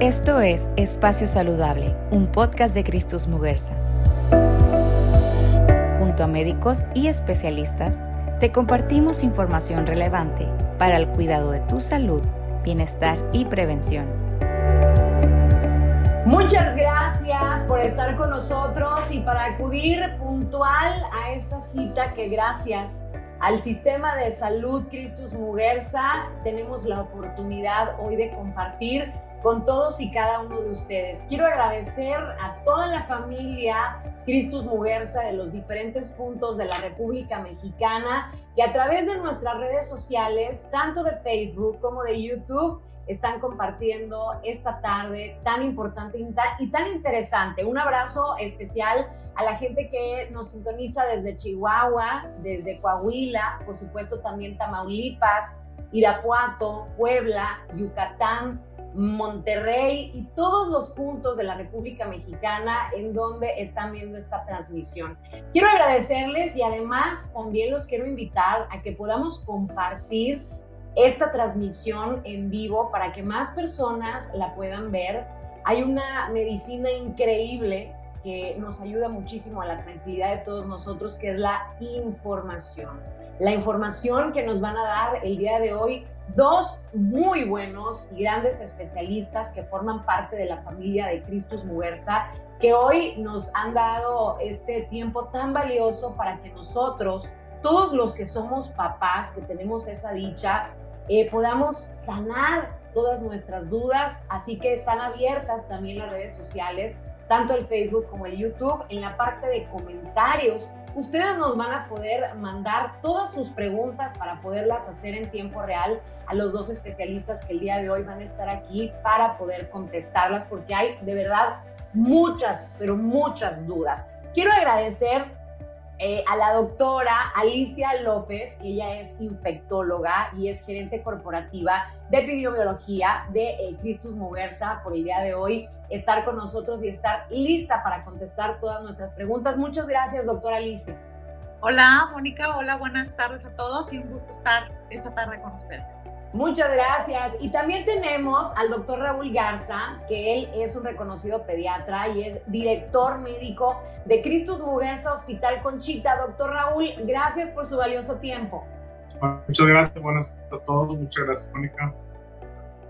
Esto es Espacio Saludable, un podcast de Cristus Muguerza. Junto a médicos y especialistas, te compartimos información relevante para el cuidado de tu salud, bienestar y prevención. Muchas gracias por estar con nosotros y para acudir puntual a esta cita que gracias al sistema de salud Cristus Muguerza tenemos la oportunidad hoy de compartir con todos y cada uno de ustedes. Quiero agradecer a toda la familia Cristus Muguerza de los diferentes puntos de la República Mexicana que a través de nuestras redes sociales, tanto de Facebook como de YouTube, están compartiendo esta tarde tan importante y tan interesante. Un abrazo especial a la gente que nos sintoniza desde Chihuahua, desde Coahuila, por supuesto también Tamaulipas, Irapuato, Puebla, Yucatán, Monterrey y todos los puntos de la República Mexicana en donde están viendo esta transmisión. Quiero agradecerles y además también los quiero invitar a que podamos compartir esta transmisión en vivo para que más personas la puedan ver. Hay una medicina increíble que nos ayuda muchísimo a la tranquilidad de todos nosotros, que es la información. La información que nos van a dar el día de hoy dos muy buenos y grandes especialistas que forman parte de la familia de Cristus Muguerza, que hoy nos han dado este tiempo tan valioso para que nosotros, todos los que somos papás, que tenemos esa dicha, eh, podamos sanar todas nuestras dudas. Así que están abiertas también las redes sociales, tanto el Facebook como el YouTube, en la parte de comentarios Ustedes nos van a poder mandar todas sus preguntas para poderlas hacer en tiempo real a los dos especialistas que el día de hoy van a estar aquí para poder contestarlas porque hay de verdad muchas, pero muchas dudas. Quiero agradecer eh, a la doctora Alicia López, que ella es infectóloga y es gerente corporativa de epidemiología de eh, Cristus Muguerza por el día de hoy estar con nosotros y estar lista para contestar todas nuestras preguntas. Muchas gracias, doctora Alicia. Hola, Mónica. Hola, buenas tardes a todos y un gusto estar esta tarde con ustedes. Muchas gracias. Y también tenemos al doctor Raúl Garza, que él es un reconocido pediatra y es director médico de Cristus Muguerza Hospital Conchita. Doctor Raúl, gracias por su valioso tiempo. Muchas gracias, buenas tardes a todos. Muchas gracias, Mónica.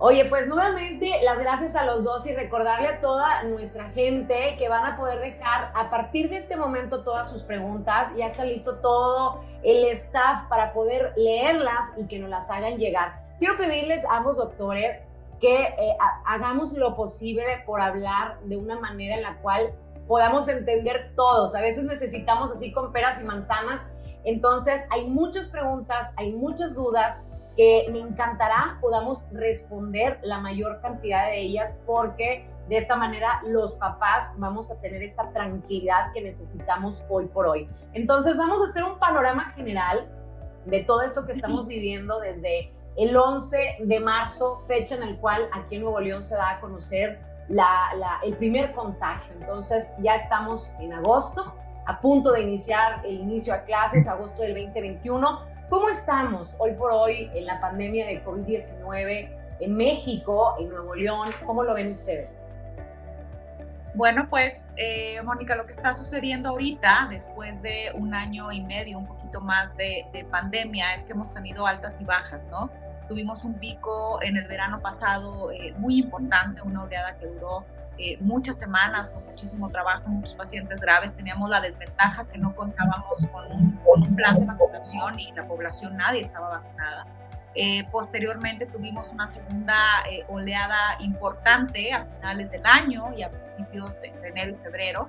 Oye, pues nuevamente las gracias a los dos y recordarle a toda nuestra gente que van a poder dejar a partir de este momento todas sus preguntas. Ya está listo todo el staff para poder leerlas y que nos las hagan llegar. Quiero pedirles a ambos doctores que eh, hagamos lo posible por hablar de una manera en la cual podamos entender todos. A veces necesitamos así con peras y manzanas. Entonces hay muchas preguntas, hay muchas dudas que me encantará podamos responder la mayor cantidad de ellas porque de esta manera los papás vamos a tener esa tranquilidad que necesitamos hoy por hoy. Entonces vamos a hacer un panorama general de todo esto que estamos viviendo desde el 11 de marzo, fecha en el cual aquí en Nuevo León se da a conocer el primer contagio. Entonces ya estamos en agosto, a punto de iniciar el inicio a clases, agosto del 2021 ¿Cómo estamos hoy por hoy en la pandemia de COVID-19 en México, en Nuevo León? ¿Cómo lo ven ustedes? Bueno, pues, eh, Mónica, lo que está sucediendo ahorita, después de un año y medio, un poquito más de, pandemia, es que hemos tenido altas y bajas, ¿no? Tuvimos un pico en el verano pasado eh, muy importante, una oleada que duró eh, muchas semanas con muchísimo trabajo, muchos pacientes graves. Teníamos la desventaja que no contábamos con un, plan de vacunación y la población nadie estaba vacunada. Eh, posteriormente tuvimos una segunda eh, oleada importante a finales del año y a principios de enero y febrero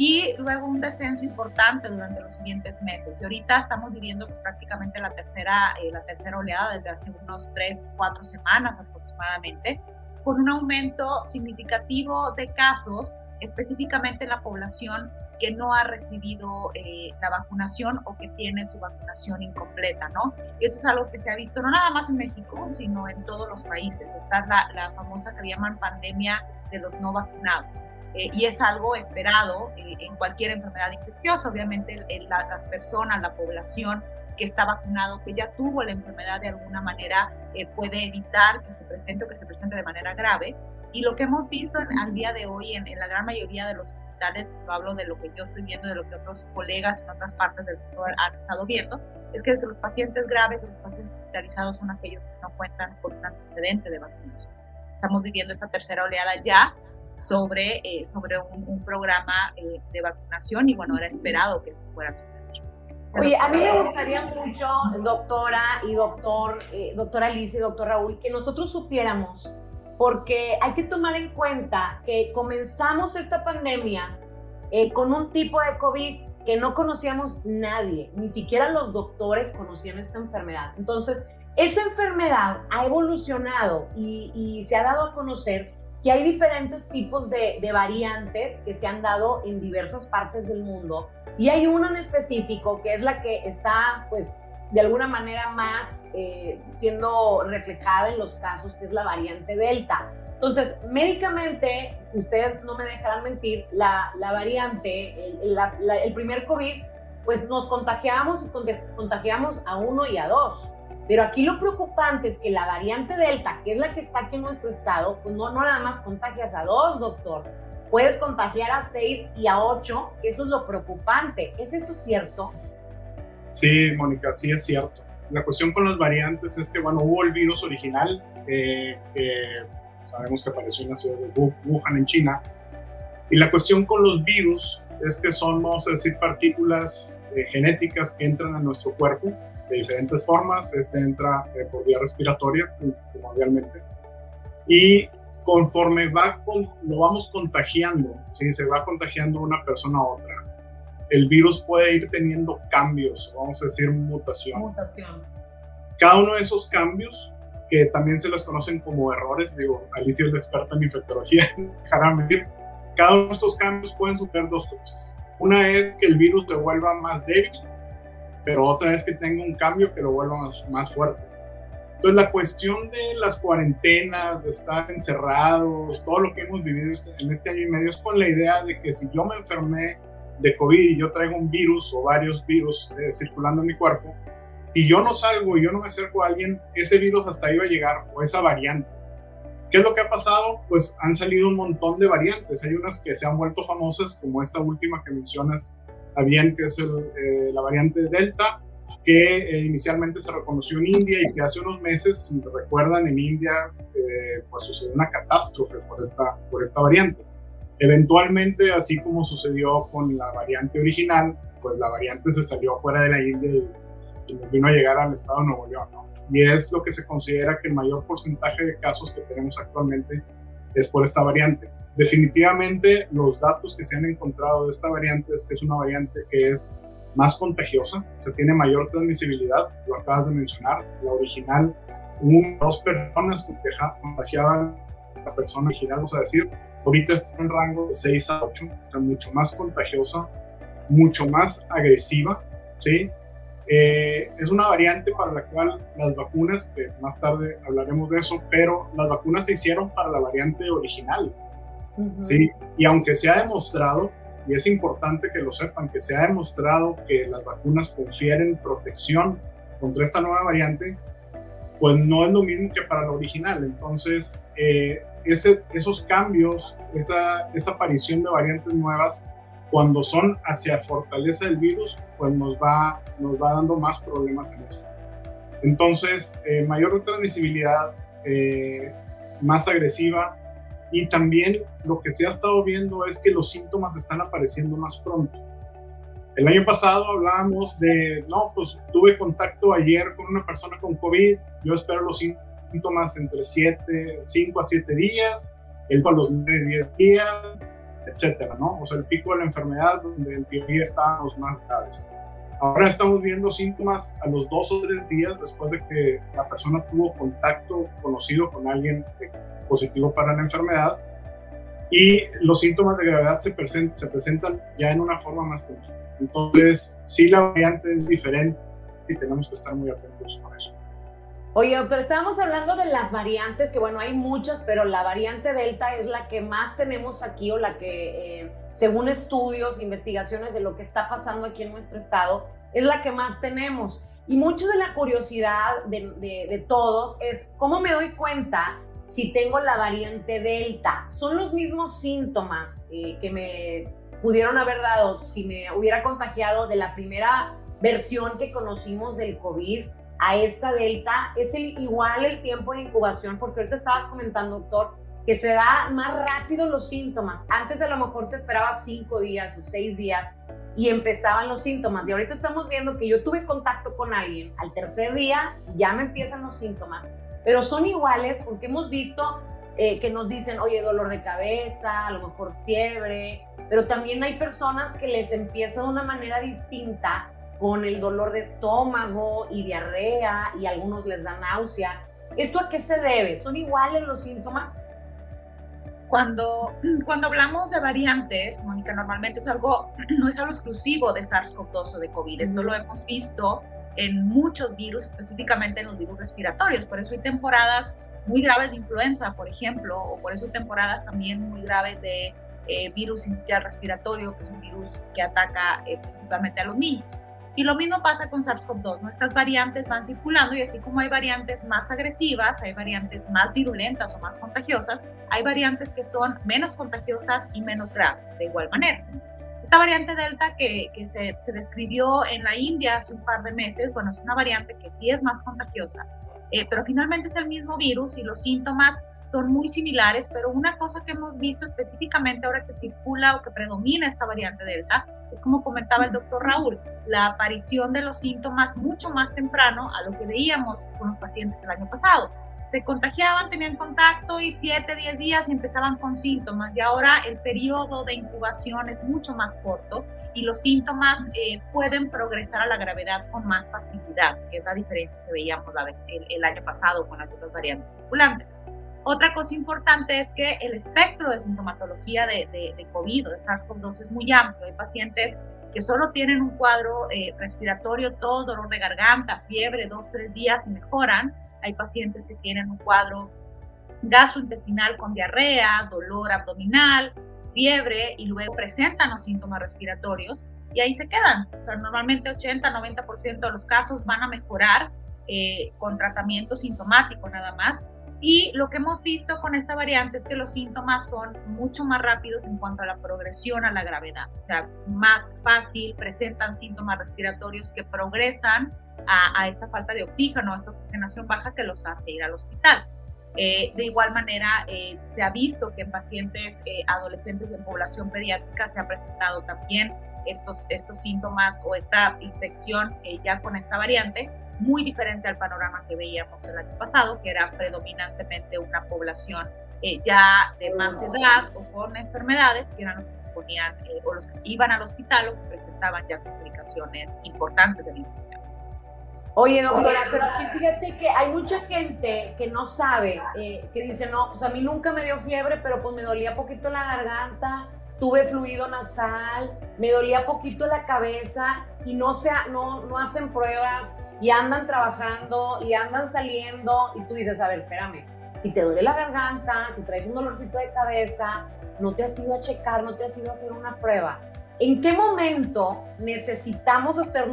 y luego un descenso importante durante los siguientes meses. Y ahorita estamos viviendo pues, prácticamente la tercera, la tercera oleada desde hace unos tres, cuatro semanas aproximadamente con un aumento significativo de casos, específicamente en la población que no ha recibido eh, la vacunación o que tiene su vacunación incompleta, ¿no? Y eso es algo que se ha visto no nada más en México, sino en todos los países. Está la, la famosa que llaman pandemia de los no vacunados. Eh, y es algo esperado eh, en cualquier enfermedad infecciosa. Obviamente las personas, la población que está vacunado, que ya tuvo la enfermedad de alguna manera, eh, puede evitar que se presente o que se presente de manera grave. Y lo que hemos visto al día de hoy en, la gran mayoría de los hospitales, lo hablo de lo que yo estoy viendo, de lo que otros colegas en otras partes del mundo han estado viendo, es que los pacientes graves o los pacientes hospitalizados son aquellos que no cuentan con un antecedente de vacunación. Estamos viviendo esta tercera oleada ya sobre, eh, sobre un, programa eh, de vacunación y bueno, era esperado que esto fuera Oye, a mí me gustaría mucho, doctora y doctor, eh, doctora Alicia y doctor Raúl, que nosotros supiéramos, porque hay que tomar en cuenta que comenzamos esta pandemia eh, con un tipo de COVID que no conocíamos nadie, ni siquiera los doctores conocían esta enfermedad. Entonces, esa enfermedad ha evolucionado y, y se ha dado a conocer que hay diferentes tipos de, de, variantes que se han dado en diversas partes del mundo y hay una en específico que es la que está, pues, de alguna manera más eh, siendo reflejada en los casos, que es la variante Delta. Entonces, médicamente, ustedes no me dejarán mentir, la, la variante, el, el primer COVID, pues nos contagiamos y contagiamos a uno y a dos. Pero aquí lo preocupante es que la variante Delta, que es la que está aquí en nuestro estado, pues no, no nada más contagias a dos, doctor. Puedes contagiar a seis y a ocho, eso es lo preocupante. ¿Es eso cierto? Sí, Mónica, sí es cierto. La cuestión con las variantes es que, bueno, hubo el virus original, que sabemos que apareció en la ciudad de Wuhan, en China. Y la cuestión con los virus es que son, vamos a decir, partículas eh, genéticas que entran a nuestro cuerpo de diferentes formas. Este entra eh, por vía respiratoria, primordialmente. Y conforme va lo vamos contagiando, si se va contagiando una persona a otra, el virus puede ir teniendo cambios, vamos a decir mutaciones. mutaciones. Cada uno de esos cambios, que también se los conocen como errores, digo, Alicia es la experta en infectología, cada uno de estos cambios pueden suceder dos cosas. Una es que el virus se vuelva más débil pero otra vez que tenga un cambio que lo vuelva más, fuerte. Entonces la cuestión de las cuarentenas, de estar encerrados, todo lo que hemos vivido este, en este año y medio es con la idea de que si yo me enfermé de COVID y yo traigo un virus o varios virus eh, circulando en mi cuerpo, si yo no salgo y yo no me acerco a alguien, ese virus hasta ahí va a llegar o esa variante. ¿Qué es lo que ha pasado? Pues han salido un montón de variantes. Hay unas que se han vuelto famosas, como esta última que mencionas, bien que es eh, la variante Delta, que eh, inicialmente se reconoció en India y que hace unos meses, si recuerdan, en India eh, pues sucedió una catástrofe por esta, por esta variante. Eventualmente, así como sucedió con la variante original, pues la variante se salió fuera de la India y, vino a llegar al estado de Nuevo León. Y es lo que se considera que el mayor porcentaje de casos que tenemos actualmente es por esta variante. Definitivamente los datos que se han encontrado de esta variante es que es una variante que es más contagiosa, se tiene mayor transmisibilidad, lo acabas de mencionar, la original, hubo dos personas que contagiaban a la persona original, vamos a decir, ahorita está en rango de 6 a 8, o sea, mucho más contagiosa, mucho más agresiva, ¿sí? Eh, es una variante para la cual las vacunas, que más tarde hablaremos de eso, pero las vacunas se hicieron para la variante original, ¿sí? Y aunque se ha demostrado, y es importante que lo sepan, que se ha demostrado que las vacunas confieren protección contra esta nueva variante, pues no es lo mismo que para la original. Entonces, eh, esos cambios, esa, esa aparición de variantes nuevas, cuando son hacia fortaleza del virus, pues nos va, nos va dando más problemas en eso. Entonces, eh, mayor transmisibilidad, eh, más agresiva, y también lo que se ha estado viendo es que los síntomas están apareciendo más pronto. El año pasado hablábamos de, no, pues tuve contacto ayer con una persona con COVID, yo espero los síntomas entre 7, 5 a 7 días, él para los 9, 10 días, etcétera, ¿no? O sea, el pico de la enfermedad donde en teoría estábamos más graves. Ahora estamos viendo síntomas a los 2 o 3 días después de que la persona tuvo contacto conocido con alguien positivo para la enfermedad y los síntomas de gravedad se, se presentan ya en una forma más temprana. Entonces, sí, la variante es diferente y tenemos que estar muy atentos con eso. Oye, doctor, estábamos hablando de las variantes, que bueno, hay muchas, pero la variante Delta es la que más tenemos aquí o la que, eh, según estudios, investigaciones de lo que está pasando aquí en nuestro estado, es la que más tenemos. Y mucho de la curiosidad de, todos es cómo me doy cuenta si tengo la variante Delta. Son los mismos síntomas eh, que me pudieron haber dado si me hubiera contagiado de la primera versión que conocimos del COVID a esta Delta. Es el, igual el tiempo de incubación, porque ahorita estabas comentando, doctor, que se da más rápido los síntomas. Antes a lo mejor te esperaba cinco días o seis días y empezaban los síntomas. Y ahorita estamos viendo que yo tuve contacto con alguien, al tercer día ya me empiezan los síntomas, pero son iguales porque hemos visto eh, que nos dicen, oye, dolor de cabeza, a lo mejor fiebre, pero también hay personas que les empieza de una manera distinta con el dolor de estómago y diarrea y algunos les da náusea. ¿Esto a qué se debe? ¿Son iguales los síntomas? Cuando, cuando hablamos de variantes, Mónica, normalmente es algo, no es algo exclusivo de SARS-CoV-2 o de COVID. Esto lo hemos visto en muchos virus, específicamente en los virus respiratorios. Por eso hay temporadas muy graves de influenza, por ejemplo, o por eso hay temporadas también muy graves de eh, virus incisional respiratorio, que es un virus que ataca eh, principalmente a los niños. Y lo mismo pasa con SARS-CoV-2. Nuestras variantes van circulando y así como hay variantes más agresivas, hay variantes más virulentas o más contagiosas, hay variantes que son menos contagiosas y menos graves, de igual manera. Esta variante Delta que, se, describió en la India hace un par de meses, bueno, es una variante que sí es más contagiosa, eh, pero finalmente es el mismo virus y los síntomas son muy similares, pero una cosa que hemos visto específicamente ahora que circula o que predomina esta variante Delta es como comentaba el doctor Raúl, la aparición de los síntomas mucho más temprano a lo que veíamos con los pacientes el año pasado. Se contagiaban, tenían contacto y 7, 10 días empezaban con síntomas y ahora el periodo de incubación es mucho más corto y los síntomas eh, pueden progresar a la gravedad con más facilidad, que es la diferencia que veíamos la vez, el, año pasado con las otras variantes circulantes. Otra cosa importante es que el espectro de sintomatología de, de, COVID o de SARS-CoV-2 es muy amplio. Hay pacientes que solo tienen un cuadro eh, respiratorio, todo dolor de garganta, fiebre, dos, tres días y mejoran. Hay pacientes que tienen un cuadro gastrointestinal con diarrea, dolor abdominal, fiebre y luego presentan los síntomas respiratorios y ahí se quedan. O sea, normalmente 80-90% de los casos van a mejorar eh, con tratamiento sintomático nada más y lo que hemos visto con esta variante es que los síntomas son mucho más rápidos en cuanto a la progresión a la gravedad. O sea, más fácil, presentan síntomas respiratorios que progresan a, esta falta de oxígeno, a esta oxigenación baja que los hace ir al hospital. Eh, de igual manera, eh, se ha visto que en pacientes eh, adolescentes de población pediátrica se ha presentado también estos, estos síntomas o esta infección ya con esta variante muy diferente al panorama que veíamos el año pasado, que era predominantemente una población eh, ya de más edad o con enfermedades, que eran los que se ponían eh, o los que iban al hospital o que presentaban ya complicaciones importantes de la infección. Oye, doctora, pero aquí fíjate que hay mucha gente que no sabe, eh, que dice, no, pues a mí nunca me dio fiebre, pero pues me dolía poquito la garganta, tuve fluido nasal, me dolía poquito la cabeza y no, sea, no, no hacen pruebas y andan trabajando y andan saliendo y tú dices, a ver, espérame, si te duele la garganta, si traes un dolorcito de cabeza, no te has ido a checar, no te has ido a hacer una prueba. ¿En qué momento necesitamos, hacer,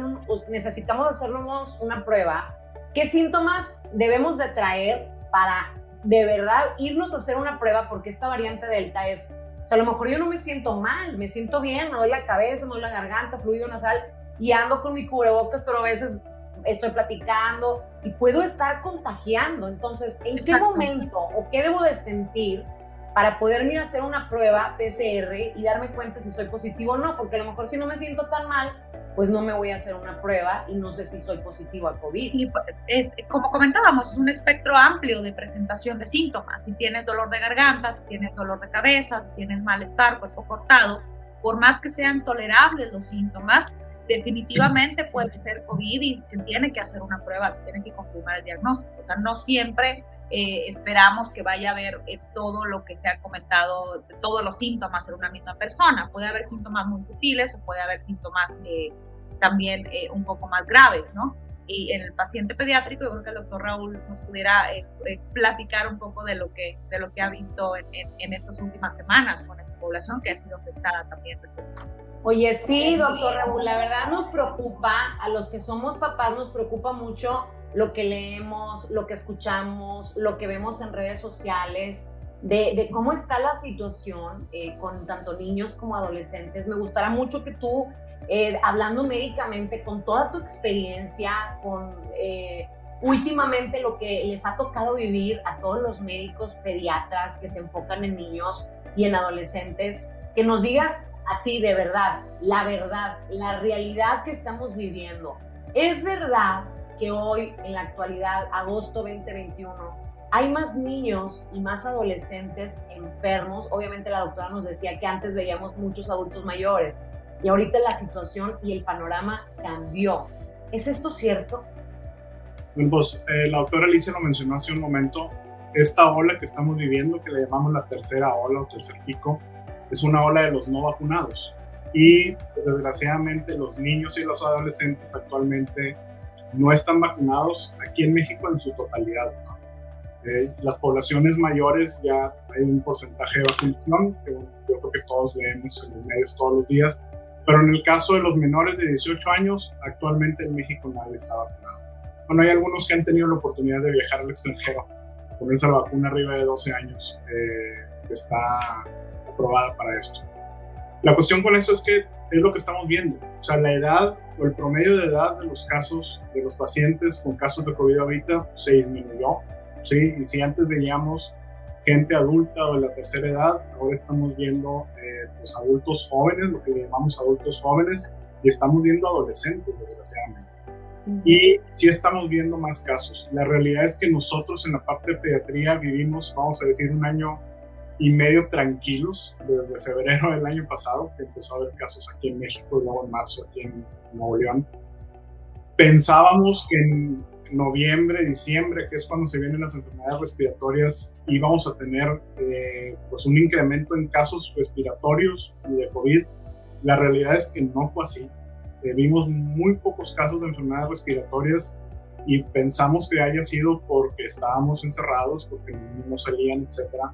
necesitamos hacernos una prueba? ¿Qué síntomas debemos de traer para de verdad irnos a hacer una prueba? Porque esta variante Delta es, o sea, a lo mejor yo no me siento mal, me siento bien, me duele la cabeza, me duele la garganta, fluido nasal, y ando con mi cubrebocas, pero a veces estoy platicando y puedo estar contagiando. Entonces, ¿en qué momento o qué debo de sentir para poder ir a hacer una prueba PCR y darme cuenta si soy positivo o no? Porque a lo mejor si no me siento tan mal, pues no me voy a hacer una prueba y no sé si soy positivo a COVID. Y pues, es, como comentábamos, es un espectro amplio de presentación de síntomas. Si tienes dolor de garganta, si tienes dolor de cabeza, si tienes malestar, cuerpo cortado, por más que sean tolerables los síntomas, definitivamente puede ser COVID y se tiene que hacer una prueba, se tiene que confirmar el diagnóstico. O sea, no siempre eh, esperamos que vaya a haber eh, todo lo que se ha comentado, todos los síntomas de una misma persona. Puede haber síntomas muy sutiles o puede haber síntomas eh, también un poco más graves, ¿no? Y en el paciente pediátrico, yo creo que el doctor Raúl nos pudiera platicar un poco de lo que, de lo que ha visto en, en, en estas últimas semanas con esta población que ha sido afectada también recientemente. Oye, sí, doctor Raúl, la verdad nos preocupa, a los que somos papás nos preocupa mucho lo que leemos, lo que escuchamos, lo que vemos en redes sociales, de, cómo está la situación eh, con tanto niños como adolescentes. Me gustaría mucho que tú, eh, hablando médicamente, con toda tu experiencia, con eh, últimamente lo que les ha tocado vivir a todos los médicos pediatras que se enfocan en niños y en adolescentes, que nos digas así de verdad, la verdad, la realidad que estamos viviendo. Es verdad que hoy, en la actualidad, agosto 2021, hay más niños y más adolescentes enfermos. Obviamente la doctora nos decía que antes veíamos muchos adultos mayores y ahorita la situación y el panorama cambió. ¿Es esto cierto? Pues eh, la doctora Alicia lo mencionó hace un momento, esta ola que estamos viviendo, que le llamamos la tercera ola o tercer pico, es una ola de los no vacunados. Y desgraciadamente los niños y los adolescentes actualmente no están vacunados aquí en México en su totalidad. Eh, las poblaciones mayores ya hay un porcentaje de vacunación, que yo creo que todos leemos en los medios todos los días, pero en el caso de los menores de 18 años, actualmente en México nadie está vacunado. Bueno, hay algunos que han tenido la oportunidad de viajar al extranjero, con esa vacuna arriba de 12 años, eh, que está aprobada para esto. La cuestión con esto es que es lo que estamos viendo. O sea, la edad o el promedio de edad de los casos de los pacientes con casos de COVID ahorita se disminuyó. ¿sí? Y si antes veíamos gente adulta o de la tercera edad, ahora estamos viendo eh, pues, adultos jóvenes, lo que le llamamos adultos jóvenes, y estamos viendo adolescentes, desgraciadamente. Y sí estamos viendo más casos. La realidad es que nosotros en la parte de pediatría vivimos, vamos a decir, un año y medio tranquilos desde febrero del año pasado, que empezó a haber casos aquí en México y luego en marzo aquí en Nuevo León. Pensábamos que en noviembre, diciembre, que es cuando se vienen las enfermedades respiratorias, íbamos a tener eh, pues un incremento en casos respiratorios de COVID. La realidad es que no fue así. Eh, vimos muy pocos casos de enfermedades respiratorias y pensamos que haya sido porque estábamos encerrados, porque no salían, etcétera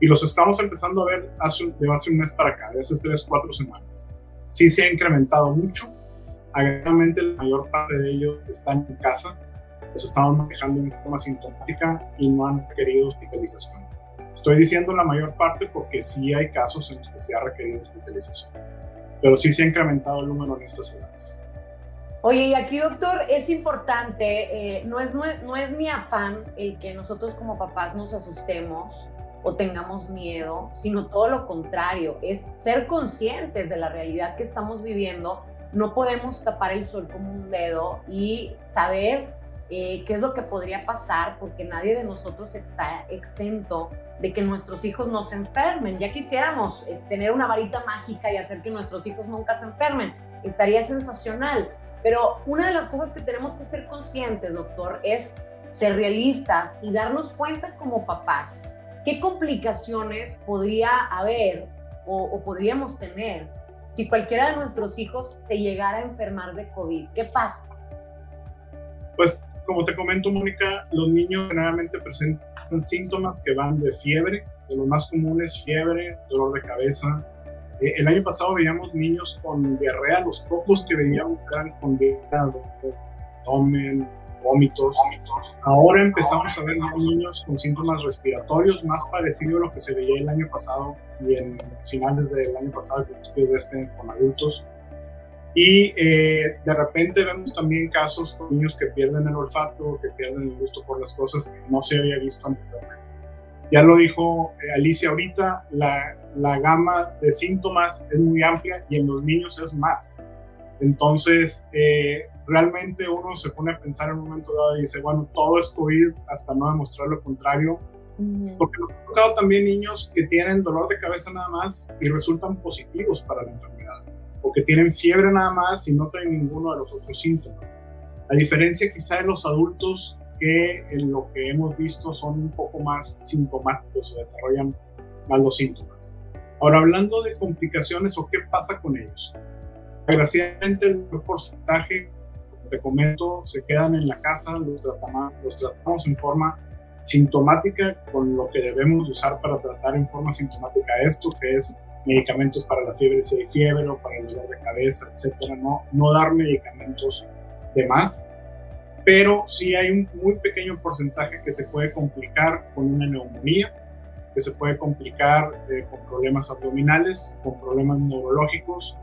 y los estamos empezando a ver hace, de hace un mes para acá, de hace tres, cuatro semanas. Sí se ha incrementado mucho. Agradablemente la mayor parte de ellos están en casa, los estamos manejando en forma sintomática y no han requerido hospitalización. Estoy diciendo la mayor parte porque sí hay casos en los que se ha requerido hospitalización, pero sí se ha incrementado el número en estas edades. Oye, y aquí, doctor, es importante, eh, no, es, no, no es mi afán el que nosotros como papás nos asustemos, o tengamos miedo, sino todo lo contrario, es ser conscientes de la realidad que estamos viviendo. No podemos tapar el sol como un dedo y saber eh, qué es lo que podría pasar, porque nadie de nosotros está exento de que nuestros hijos no se enfermen. Ya quisiéramos eh, tener una varita mágica y hacer que nuestros hijos nunca se enfermen. Estaría sensacional. Pero una de las cosas que tenemos que ser conscientes, doctor, es ser realistas y darnos cuenta como papás ¿Qué complicaciones podría haber o, podríamos tener si cualquiera de nuestros hijos se llegara a enfermar de COVID? ¿Qué pasa? Pues como te comento, Mónica, los niños generalmente presentan síntomas que van de fiebre, de lo más común es fiebre, dolor de cabeza. Eh, el año pasado veíamos niños con diarrea, los pocos que veíamos eran con diarrea, abdomen, vómitos. Ahora empezamos a ver niños con síntomas respiratorios más parecido a lo que se veía el año pasado y en finales del año pasado, principios de este, con adultos. Y eh, de repente vemos también casos con niños que pierden el olfato, que pierden el gusto por las cosas que no se había visto anteriormente. Ya lo dijo eh, Alicia ahorita, la, la gama de síntomas es muy amplia y en los niños es más. Entonces, eh, realmente uno se pone a pensar en un momento dado y dice, bueno, todo es COVID hasta no demostrar lo contrario. Porque nos ha tocado también niños que tienen dolor de cabeza nada más y resultan positivos para la enfermedad, o que tienen fiebre nada más y no tienen ninguno de los otros síntomas. La diferencia quizá de los adultos que en lo que hemos visto son un poco más sintomáticos o desarrollan más los síntomas. Ahora, hablando de complicaciones o qué pasa con ellos. Desgraciadamente, el porcentaje te comento, se quedan en la casa, los tratamos, los tratamos en forma sintomática con lo que debemos usar para tratar en forma sintomática esto, que es medicamentos para la fiebre si hay fiebre o para el dolor de cabeza, etcétera, no, dar medicamentos de más. pero sí hay un muy pequeño porcentaje que se puede complicar con una neumonía, que se puede complicar eh, con problemas abdominales, con problemas neurológicos.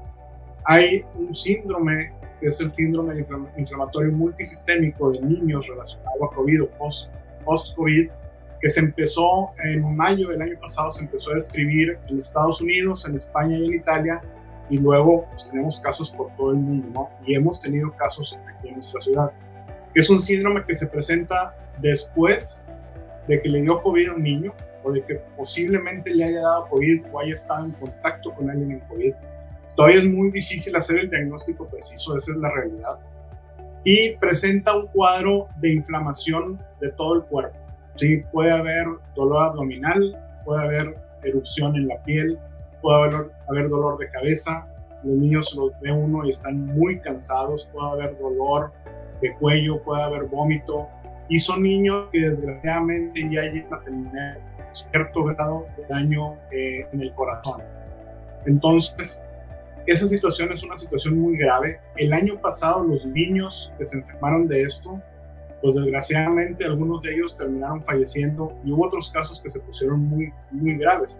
Hay un síndrome, que es el síndrome inflamatorio multisistémico de niños relacionado a COVID o post-COVID, que se empezó en mayo del año pasado, se empezó a describir en Estados Unidos, en España y en Italia, y luego pues, tenemos casos por todo el mundo, ¿no? Y hemos tenido casos aquí en nuestra ciudad es un síndrome que se presenta después de que le dio COVID a un niño o de que posiblemente le haya dado COVID o haya estado en contacto con alguien en COVID. Todavía es muy difícil hacer el diagnóstico preciso, esa es la realidad. Y presenta un cuadro de inflamación de todo el cuerpo. ¿Sí? Puede haber dolor abdominal, puede haber erupción en la piel, puede haber, haber dolor de cabeza. Los niños los ve uno y están muy cansados, puede haber dolor de cuello, puede haber vómito, y son niños que desgraciadamente ya llegan a tener cierto grado de daño eh, en el corazón. Entonces, esa situación es una situación muy grave. El año pasado los niños que se enfermaron de esto, pues desgraciadamente algunos de ellos terminaron falleciendo y hubo otros casos que se pusieron muy, muy graves.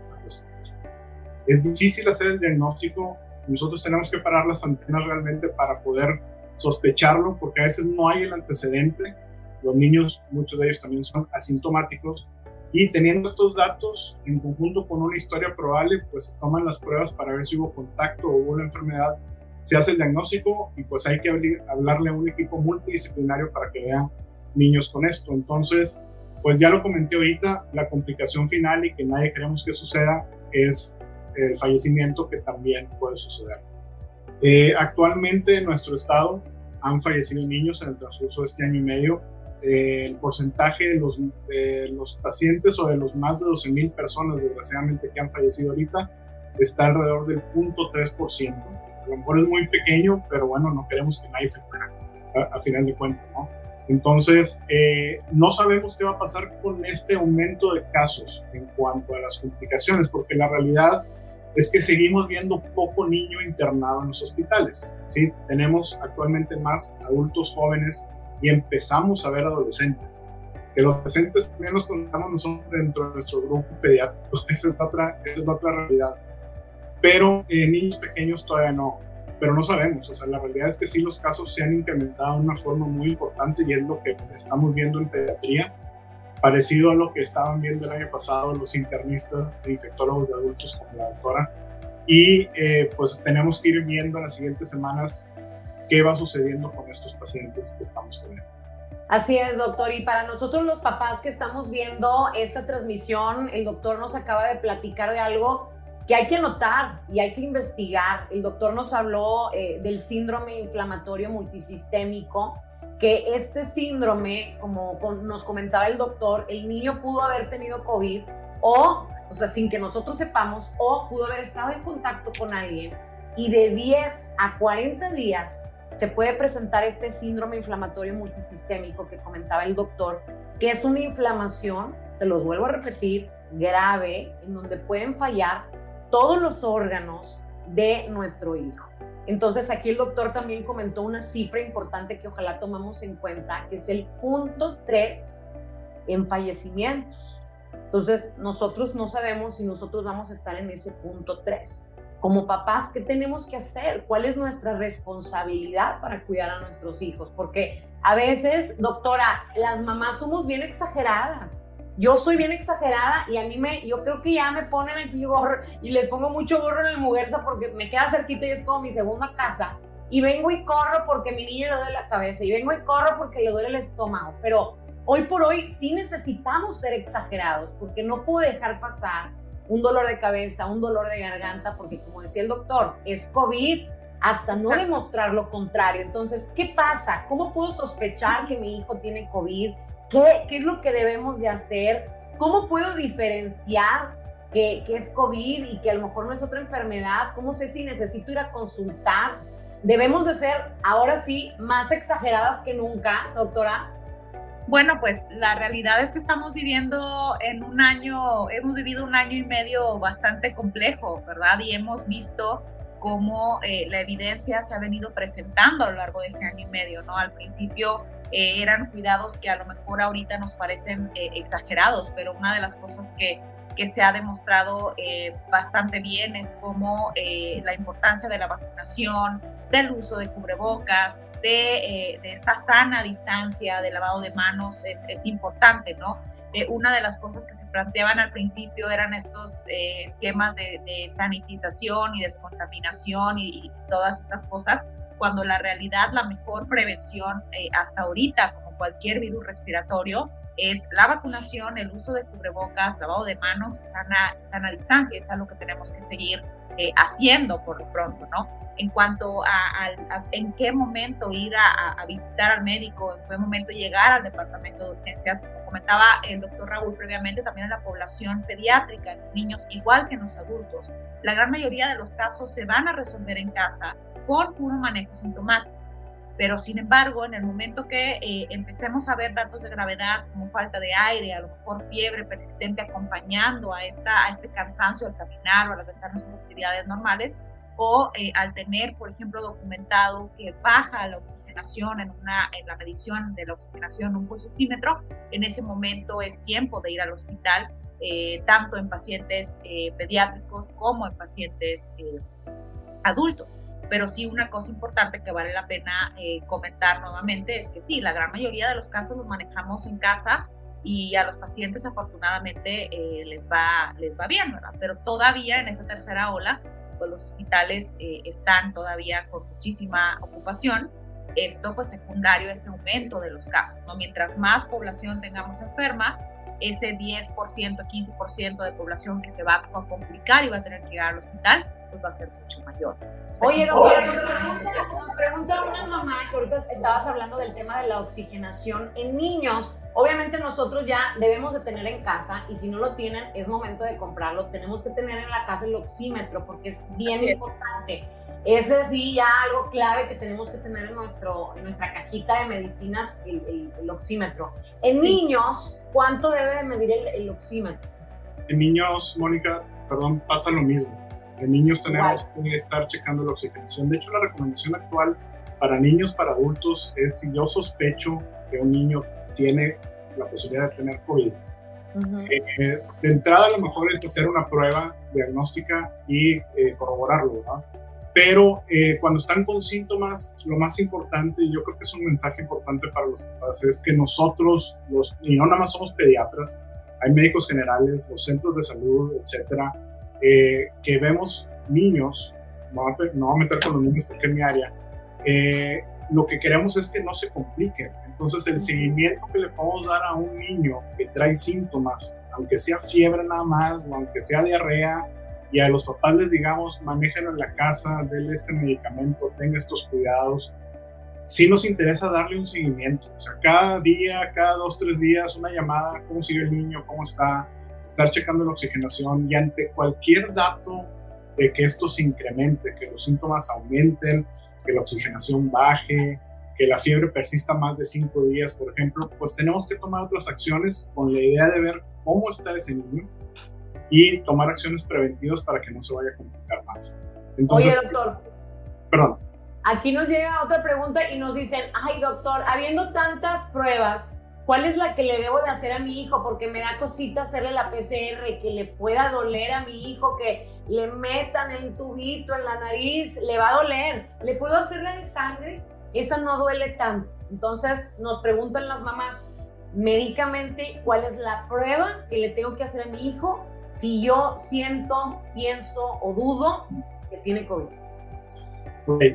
Es difícil hacer el diagnóstico. Nosotros tenemos que parar las antenas realmente para poder sospecharlo porque a veces no hay el antecedente. Los niños, muchos de ellos también son asintomáticos y teniendo estos datos en conjunto con una historia probable, pues se toman las pruebas para ver si hubo contacto o hubo una enfermedad, se hace el diagnóstico y pues hay que hablarle a un equipo multidisciplinario para que vean niños con esto. Entonces, pues ya lo comenté ahorita, la complicación final y que nadie queremos que suceda es el fallecimiento que también puede suceder. Eh, actualmente en nuestro estado han fallecido niños en el transcurso de este año y medio. Eh, el porcentaje de los, los pacientes o de los más de 12 mil personas, desgraciadamente, que han fallecido ahorita, está alrededor del 0.3%. A lo mejor es muy pequeño, pero bueno, no queremos que nadie se muera, a, final de cuentas, ¿no? Entonces, eh, no sabemos qué va a pasar con este aumento de casos en cuanto a las complicaciones, porque la realidad es que seguimos viendo poco niño internado en los hospitales. ¿sí? Tenemos actualmente más adultos jóvenes y empezamos a ver adolescentes. Que los adolescentes también los contamos nosotros dentro de nuestro grupo pediátrico. Esa es otra, esa es otra realidad. Pero eh, niños pequeños todavía no. Pero no sabemos. O sea, la realidad es que sí los casos se han incrementado de una forma muy importante y es lo que estamos viendo en pediatría parecido a lo que estaban viendo el año pasado los internistas e infectólogos de adultos como la doctora. Y eh, pues tenemos que ir viendo en las siguientes semanas qué va sucediendo con estos pacientes que estamos teniendo. Así es, doctor. Y para nosotros los papás que estamos viendo esta transmisión, el doctor nos acaba de platicar de algo que hay que notar y hay que investigar. El doctor nos habló eh, del síndrome inflamatorio multisistémico, que este síndrome, como nos comentaba el doctor, el niño pudo haber tenido COVID o, o sea, sin que nosotros sepamos, o pudo haber estado en contacto con alguien y de 10 a 40 días se puede presentar este síndrome inflamatorio multisistémico que comentaba el doctor, que es una inflamación, se los vuelvo a repetir, grave, en donde pueden fallar todos los órganos de nuestro hijo. Entonces aquí el doctor también comentó una cifra importante que ojalá tomamos en cuenta, que es el punto 3 en fallecimientos. Entonces nosotros no sabemos si nosotros vamos a estar en ese punto 3. Como papás, ¿qué tenemos que hacer? ¿Cuál es nuestra responsabilidad para cuidar a nuestros hijos? Porque a veces, doctora, las mamás somos bien exageradas yo soy bien exagerada y a mí me, yo creo que ya me ponen aquí gorro y les pongo mucho gorro en el Mujerza porque me queda cerquita y es como mi segunda casa. Y vengo y corro porque mi niña le duele la cabeza y vengo y corro porque le duele el estómago. Pero hoy por hoy sí necesitamos ser exagerados porque no puedo dejar pasar un dolor de cabeza, un dolor de garganta, porque como decía el doctor, es COVID hasta no demostrar lo contrario. Entonces, ¿qué pasa? ¿Cómo puedo sospechar que mi hijo tiene COVID? ¿Qué, es lo que debemos de hacer? ¿Cómo puedo diferenciar que, que, es COVID y que a lo mejor no es otra enfermedad? ¿Cómo sé si necesito ir a consultar? Debemos de ser ahora sí más exageradas que nunca, doctora. Bueno, pues la realidad es que estamos viviendo en un año, hemos vivido un año y medio bastante complejo, ¿verdad? Y hemos visto cómo eh, la evidencia se ha venido presentando a lo largo de este año y medio, ¿no? Al principio eh, eran cuidados que a lo mejor ahorita nos parecen eh, exagerados, pero una de las cosas que, que se ha demostrado eh, bastante bien es como la importancia de la vacunación, del uso de cubrebocas, de, esta sana distancia de lavado de manos es, importante, ¿no? una de las cosas que se planteaban al principio eran estos esquemas de, sanitización y descontaminación y todas estas cosas, cuando la realidad, la mejor prevención eh, hasta ahorita, como cualquier virus respiratorio, es la vacunación, el uso de cubrebocas, lavado de manos y sana, sana distancia. Es algo que tenemos que seguir eh, haciendo por lo pronto, ¿no? En cuanto a, en qué momento ir a, visitar al médico, en qué momento llegar al departamento de urgencias, como comentaba el doctor Raúl previamente, también en la población pediátrica, en niños, igual que en los adultos. La gran mayoría de los casos se van a resolver en casa con puro manejo sintomático. Pero sin embargo, en el momento que eh, empecemos a ver datos de gravedad como falta de aire, a lo mejor fiebre persistente acompañando a, esta, a este cansancio al caminar o al regresar nuestras actividades normales, o eh, al tener, por ejemplo, documentado que baja la oxigenación en, una, en la medición de la oxigenación en un pulsóxímetro, en ese momento es tiempo de ir al hospital, eh, tanto en pacientes pediátricos como en pacientes adultos pero sí una cosa importante que vale la pena eh, comentar nuevamente es que sí, la gran mayoría de los casos los manejamos en casa y a los pacientes afortunadamente eh, les, va, les va bien, ¿verdad? Pero todavía en esa tercera ola, pues los hospitales eh, están todavía con muchísima ocupación. Esto pues secundario a este aumento de los casos, ¿no? Mientras más población tengamos enferma, ese 10%, 15% de población que se va a complicar y va a tener que llegar al hospital, pues va a ser mucho mayor. Oye, doctora, nos pregunta, una mamá que ahorita estabas hablando del tema de la oxigenación en niños. Obviamente nosotros ya debemos de tener en casa y si no lo tienen es momento de comprarlo. Tenemos que tener en la casa el oxímetro porque es bien importante. Ese sí ya algo clave que tenemos que tener en, nuestro, en nuestra cajita de medicinas, el, el, oxímetro. En niños, ¿cuánto debe de medir el, el oxímetro? En niños, Mónica, perdón, pasa lo mismo en niños tenemos que estar checando la oxigenación. De hecho, la recomendación actual para niños, para adultos, es si yo sospecho que un niño tiene la posibilidad de tener COVID. Eh, de entrada, a lo mejor es hacer una prueba diagnóstica y eh, corroborarlo, ¿verdad? Pero eh, cuando están con síntomas, lo más importante, y yo creo que es un mensaje importante para los papás, es que nosotros, los, y no nada más somos pediatras, hay médicos generales, los centros de salud, etcétera, eh, que vemos niños, no, no voy a meter con los niños porque es mi área, eh, lo que queremos es que no se complique. Entonces, el seguimiento que le podemos dar a un niño que trae síntomas, aunque sea fiebre nada más, o aunque sea diarrea, y a los papás les digamos, manéjenlo en la casa, denle este medicamento, tenga estos cuidados. Sí nos interesa darle un seguimiento, o sea, cada día, cada dos, tres días, una llamada, cómo sigue el niño, cómo está, estar checando la oxigenación y ante cualquier dato de que esto se incremente, que los síntomas aumenten, que la oxigenación baje, que la fiebre persista más de cinco días, por ejemplo, pues tenemos que tomar otras acciones con la idea de ver cómo está ese niño y tomar acciones preventivas para que no se vaya a complicar más. Oye, doctor. Perdón. Aquí nos llega otra pregunta y nos dicen, ay, doctor, habiendo tantas pruebas, ¿Cuál es la que le debo de hacer a mi hijo? Porque me da cosita hacerle la PCR, que le pueda doler a mi hijo, que le metan el tubito en la nariz, le va a doler. ¿Le puedo hacer la de sangre? Esa no duele tanto. Entonces nos preguntan las mamás, médicamente, ¿cuál es la prueba que le tengo que hacer a mi hijo si yo siento, pienso o dudo que tiene COVID?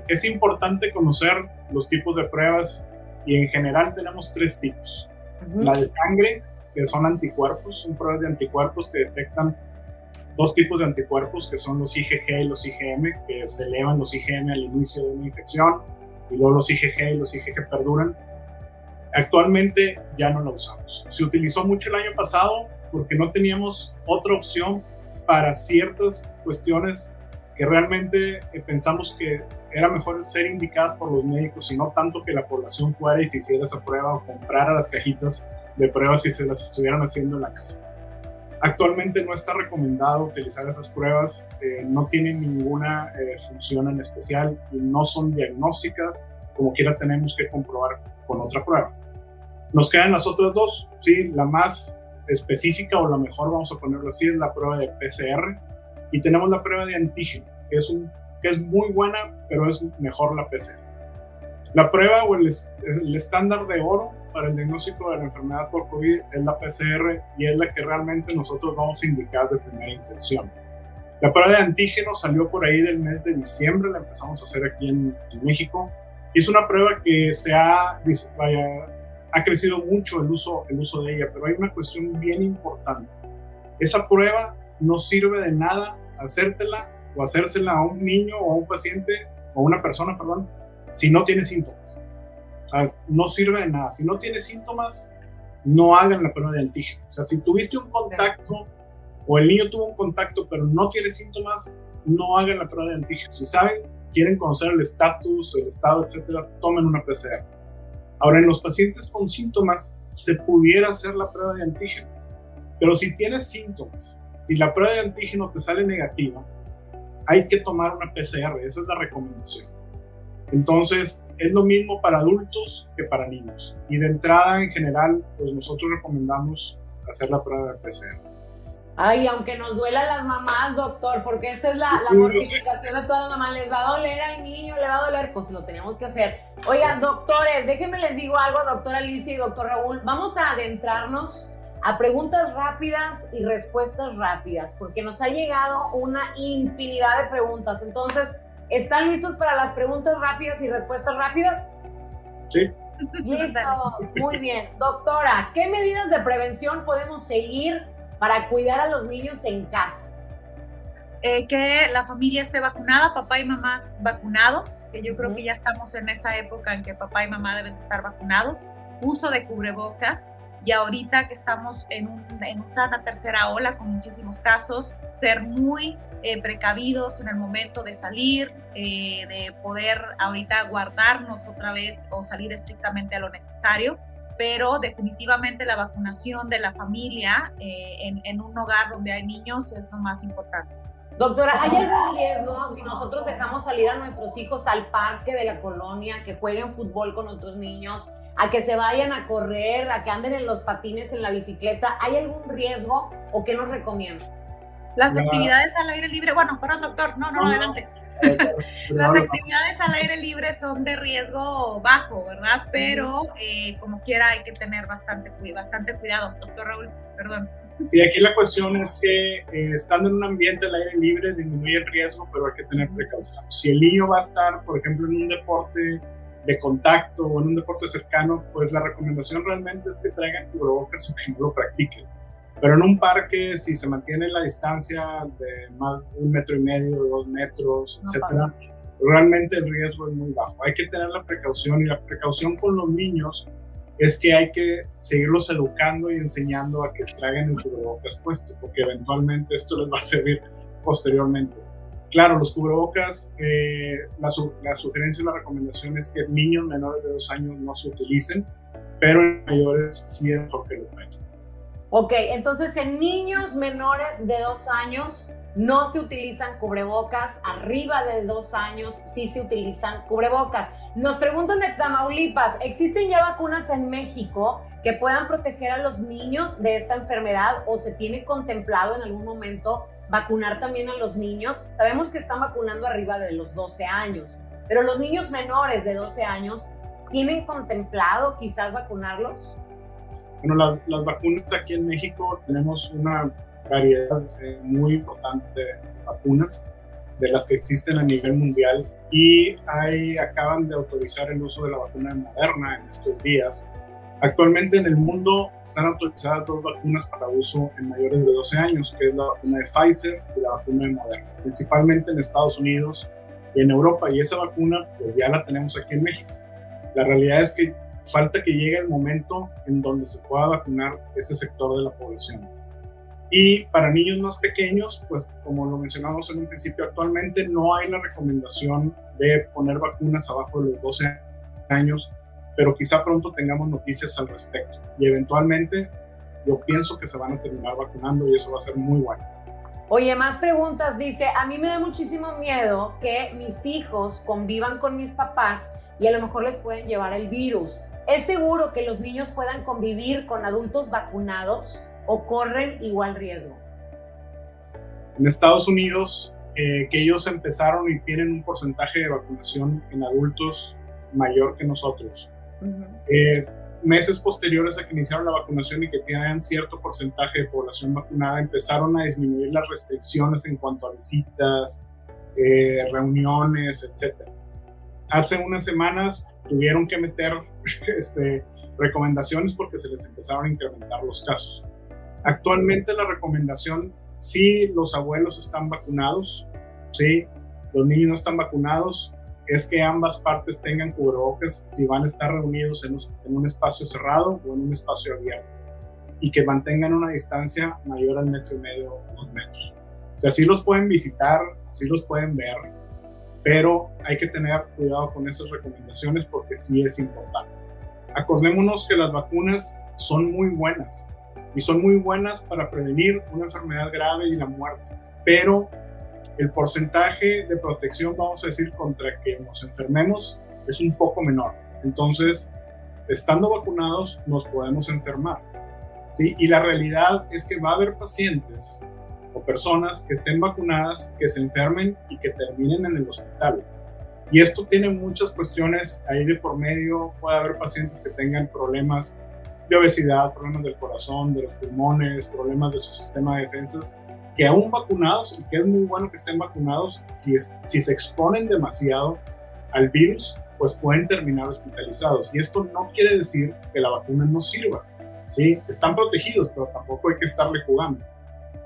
Es importante conocer los tipos de pruebas y en general tenemos tres tipos. La de sangre, que son anticuerpos, son pruebas de anticuerpos que detectan dos tipos de anticuerpos, que son los IgG y los IgM, que se elevan los IgM al inicio de una infección y luego los IgG y los IgG perduran. Actualmente ya no la usamos. Se utilizó mucho el año pasado porque no teníamos otra opción para ciertas cuestiones que realmente eh, pensamos que era mejor ser indicadas por los médicos y no tanto que la población fuera y se hiciera esa prueba o comprara las cajitas de pruebas y se las estuvieran haciendo en la casa. Actualmente no está recomendado utilizar esas pruebas, eh, no tienen ninguna eh, función en especial y no son diagnósticas, como quiera tenemos que comprobar con otra prueba. Nos quedan las otras dos, ¿sí? La más específica o la mejor, vamos a ponerlo así, es la prueba de PCR y tenemos la prueba de antígeno, que es, un, que es muy buena, pero es mejor la PCR. La prueba o el, estándar de oro para el diagnóstico de la enfermedad por COVID es la PCR y es la que realmente nosotros vamos a indicar de primera intención. La prueba de antígeno salió por ahí del mes de diciembre, la empezamos a hacer aquí en, en México. Es una prueba que se ha, ha crecido mucho el uso, el uso de ella, pero hay una cuestión bien importante. Esa prueba no sirve de nada hacértela o hacérsela a un niño o a un paciente o a una persona, perdón, si no tiene síntomas. no sirve de nada. Si no tiene síntomas, no hagan la prueba de antígeno. O sea, si tuviste un contacto o el niño tuvo un contacto pero no tiene síntomas, no hagan la prueba de antígeno. Si saben, quieren conocer el estatus, el estado, etcétera, tomen una PCR. Ahora, en los pacientes con síntomas se pudiera hacer la prueba de antígeno, pero si tienes síntomas y la prueba de antígeno te sale negativa, hay que tomar una PCR, esa es la recomendación. Entonces, es lo mismo para adultos que para niños. Y de entrada, en general, pues nosotros recomendamos hacer la prueba de PCR. Ay, aunque nos duela a las mamás, doctor, porque esa es la, mortificación de todas las mamás. Les va a doler al niño, le va a doler, pues lo tenemos que hacer. Oigan, doctores, déjenme les digo algo, doctora Alicia y doctor Raúl. Vamos a adentrarnos a preguntas rápidas y respuestas rápidas, porque nos ha llegado una infinidad de preguntas. Entonces, ¿están listos para las preguntas rápidas y respuestas rápidas? Sí. Listos, muy bien. Doctora, ¿qué medidas de prevención podemos seguir? Para cuidar a los niños en casa? Eh, que la familia esté vacunada, papá y mamás vacunados, que yo creo que ya estamos en esa época en que papá y mamá deben estar vacunados, uso de cubrebocas y ahorita que estamos en, una tercera ola con muchísimos casos, ser muy eh, precavidos en el momento de salir, eh, de poder ahorita guardarnos otra vez o salir estrictamente a lo necesario pero definitivamente la vacunación de la familia eh, en, un hogar donde hay niños es lo más importante. Doctora, ¿hay algún riesgo si nosotros dejamos salir a nuestros hijos al parque de la colonia, que jueguen fútbol con otros niños, a que se vayan a correr, a que anden en los patines, en la bicicleta? ¿Hay algún riesgo o qué nos recomiendas? Las actividades al aire libre, bueno, perdón, doctor, no, no, adelante. Las actividades al aire libre son de riesgo bajo, ¿verdad? Pero eh, como quiera hay que tener bastante, bastante cuidado. Doctor Raúl, perdón. Sí, aquí la cuestión es que eh, estando en un ambiente al aire libre disminuye el riesgo, pero hay que tener precaución. Si el niño va a estar, por ejemplo, en un deporte de contacto o en un deporte cercano, pues la recomendación realmente es que traigan cubrebocas o que no lo practiquen. Pero en un parque, si se mantiene la distancia de más de un metro y medio, dos metros, etcétera, realmente el riesgo es muy bajo. Hay que tener la precaución y la precaución con los niños es que hay que seguirlos educando y enseñando a que traigan el cubrebocas puesto, porque eventualmente esto les va a servir posteriormente. Claro, los cubrebocas, eh, la, la, sugerencia y la recomendación es que niños menores de dos años no se utilicen, pero en mayores sí es mejor que lo traigan. Ok, entonces en niños menores de dos años no se utilizan cubrebocas, arriba de dos años sí se utilizan cubrebocas. Nos preguntan de Tamaulipas, ¿existen ya vacunas en México que puedan proteger a los niños de esta enfermedad o se tiene contemplado en algún momento vacunar también a los niños? Sabemos que están vacunando arriba de los 12 años, pero los niños menores de 12 años, ¿tienen contemplado quizás vacunarlos? Bueno, las, vacunas aquí en México tenemos una variedad eh, muy importante de vacunas de las que existen a nivel mundial y hay, acaban de autorizar el uso de la vacuna Moderna en estos días. Actualmente en el mundo están autorizadas dos vacunas para uso en mayores de 12 años, que es la vacuna de Pfizer y la vacuna de Moderna, principalmente en Estados Unidos y en Europa. Y esa vacuna pues ya la tenemos aquí en México. La realidad es que falta que llegue el momento en donde se pueda vacunar ese sector de la población. Y para niños más pequeños, pues como lo mencionamos en un principio, actualmente no hay la recomendación de poner vacunas abajo de los 12 años, pero quizá pronto tengamos noticias al respecto. Y eventualmente yo pienso que se van a terminar vacunando y eso va a ser muy bueno. Oye, más preguntas. Dice, a mí me da muchísimo miedo que mis hijos convivan con mis papás y a lo mejor les pueden llevar el virus. ¿Es seguro que los niños puedan convivir con adultos vacunados o corren igual riesgo? En Estados Unidos, eh, que ellos empezaron y tienen un porcentaje de vacunación en adultos mayor que nosotros. Eh, meses posteriores a que iniciaron la vacunación y que tienen cierto porcentaje de población vacunada, empezaron a disminuir las restricciones en cuanto a visitas, eh, reuniones, etc. Hace unas semanas tuvieron que meter este, recomendaciones porque se les empezaron a incrementar los casos. Actualmente la recomendación, si los abuelos están vacunados, si los niños no están vacunados, es que ambas partes tengan cubrebocas si van a estar reunidos en, un espacio cerrado o en un espacio abierto y que mantengan una distancia mayor al metro y medio o dos metros. O sea, sí los pueden visitar, sí los pueden ver, pero hay que tener cuidado con esas recomendaciones porque sí es importante. Acordémonos que las vacunas son muy buenas y son muy buenas para prevenir una enfermedad grave y la muerte, pero el porcentaje de protección, vamos a decir, contra que nos enfermemos es un poco menor. Entonces, estando vacunados, nos podemos enfermar. ¿sí? Y la realidad es que va a haber pacientes o personas que estén vacunadas, que se enfermen y que terminen en el hospital. Y esto tiene muchas cuestiones ahí de por medio. Puede haber pacientes que tengan problemas de obesidad, problemas del corazón, de los pulmones, problemas de su sistema de defensas, que aún vacunados, y que es muy bueno que estén vacunados, si, es, si se exponen demasiado al virus, pues pueden terminar hospitalizados. Y esto no quiere decir que la vacuna no sirva. ¿sí? Están protegidos, pero tampoco hay que estarle jugando.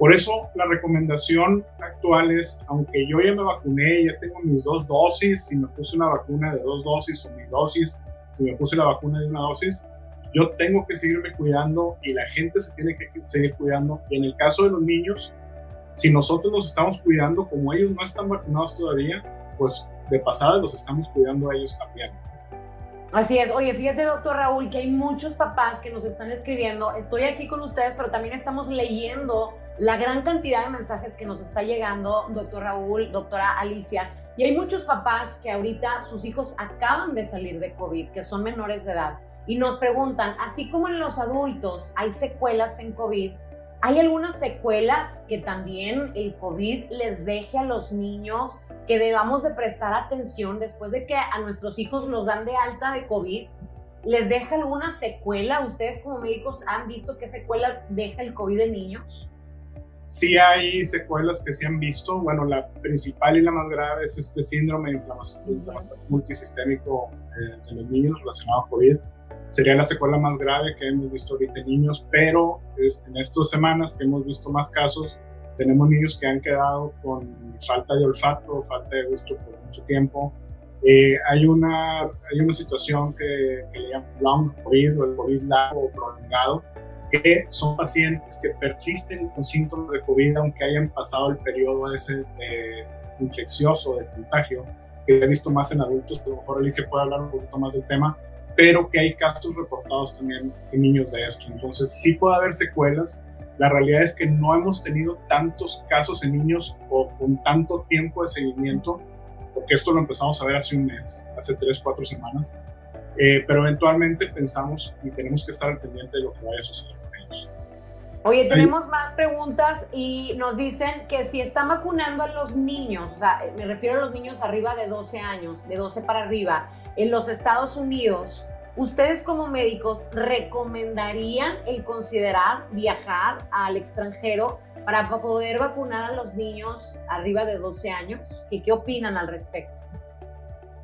Por eso la recomendación actual es, aunque yo ya me vacuné, ya tengo mis dos dosis, si me puse una vacuna de dos dosis o mi dosis, si me puse la vacuna de una dosis, yo tengo que seguirme cuidando y la gente se tiene que seguir cuidando. Y en el caso de los niños, si nosotros nos estamos cuidando como ellos no están vacunados todavía, pues de pasada los estamos cuidando a ellos también. Así es. Oye, fíjate, doctor Raúl, que hay muchos papás que nos están escribiendo. Estoy aquí con ustedes, pero también estamos leyendo la gran cantidad de mensajes que nos está llegando, doctor Raúl, doctora Alicia. Y hay muchos papás que ahorita sus hijos acaban de salir de COVID, que son menores de edad, y nos preguntan, así como en los adultos hay secuelas en COVID, ¿hay algunas secuelas que también el COVID les deje a los niños que debamos de prestar atención después de que a nuestros hijos los dan de alta de COVID? ¿Les deja alguna secuela? ¿Ustedes como médicos han visto qué secuelas deja el COVID en niños? Sí hay secuelas que se han visto. Bueno, la principal y la más grave es este síndrome de inflamación, multisistémico eh, de los niños relacionado a COVID. Sería la secuela más grave que hemos visto ahorita en niños, pero en estas semanas que hemos visto más casos, tenemos niños que han quedado con falta de olfato, falta de gusto por mucho tiempo. Eh, hay, una, hay una situación que, que le llaman long COVID o el COVID largo o prolongado, que son pacientes que persisten con síntomas de COVID aunque hayan pasado el periodo ese de infeccioso, de contagio, que he visto más en adultos, pero a lo mejor Alicia puede hablar un poquito más del tema, pero que hay casos reportados también en niños de esto. Entonces sí puede haber secuelas. La realidad es que no hemos tenido tantos casos en niños o con tanto tiempo de seguimiento, porque esto lo empezamos a ver hace un mes, hace tres, cuatro semanas. Eh, pero eventualmente pensamos y tenemos que estar al pendiente de lo que vaya a suceder. Oye, tenemos más preguntas y nos dicen que si están vacunando a los niños, o sea, me refiero a los niños arriba de 12 años, de 12 para arriba, en los Estados Unidos, ¿ustedes como médicos recomendarían el considerar viajar al extranjero para poder vacunar a los niños arriba de 12 años? ¿Y qué opinan al respecto?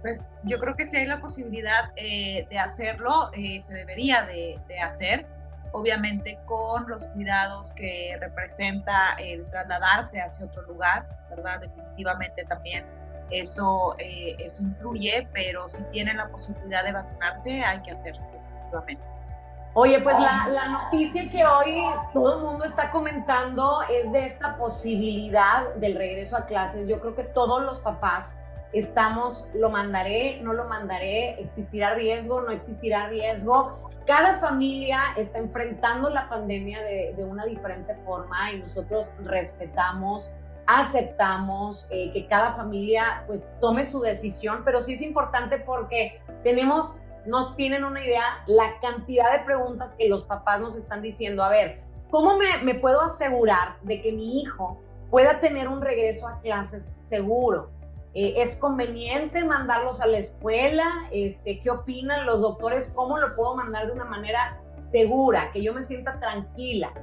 Pues yo creo que si hay la posibilidad eh, de hacerlo, eh, se debería de, de hacer obviamente con los cuidados que representa el trasladarse hacia otro lugar, ¿verdad? Definitivamente también eso, eh, eso influye, pero si tienen la posibilidad de vacunarse, hay que hacerse, definitivamente. Oye, pues la, la, noticia que hoy todo el mundo está comentando es de esta posibilidad del regreso a clases. Yo creo que todos los papás estamos, lo mandaré, no lo mandaré, existirá riesgo, no existirá riesgo cada familia está enfrentando la pandemia de, una diferente forma y nosotros respetamos, aceptamos eh, que cada familia pues tome su decisión, pero sí es importante porque tenemos no tienen una idea la cantidad de preguntas que los papás nos están diciendo. A ver, ¿cómo me, me puedo asegurar de que mi hijo pueda tener un regreso a clases seguro? Eh, ¿Es conveniente mandarlos a la escuela? Este, ¿Qué opinan los doctores? ¿Cómo lo puedo mandar de una manera segura, que yo me sienta tranquila?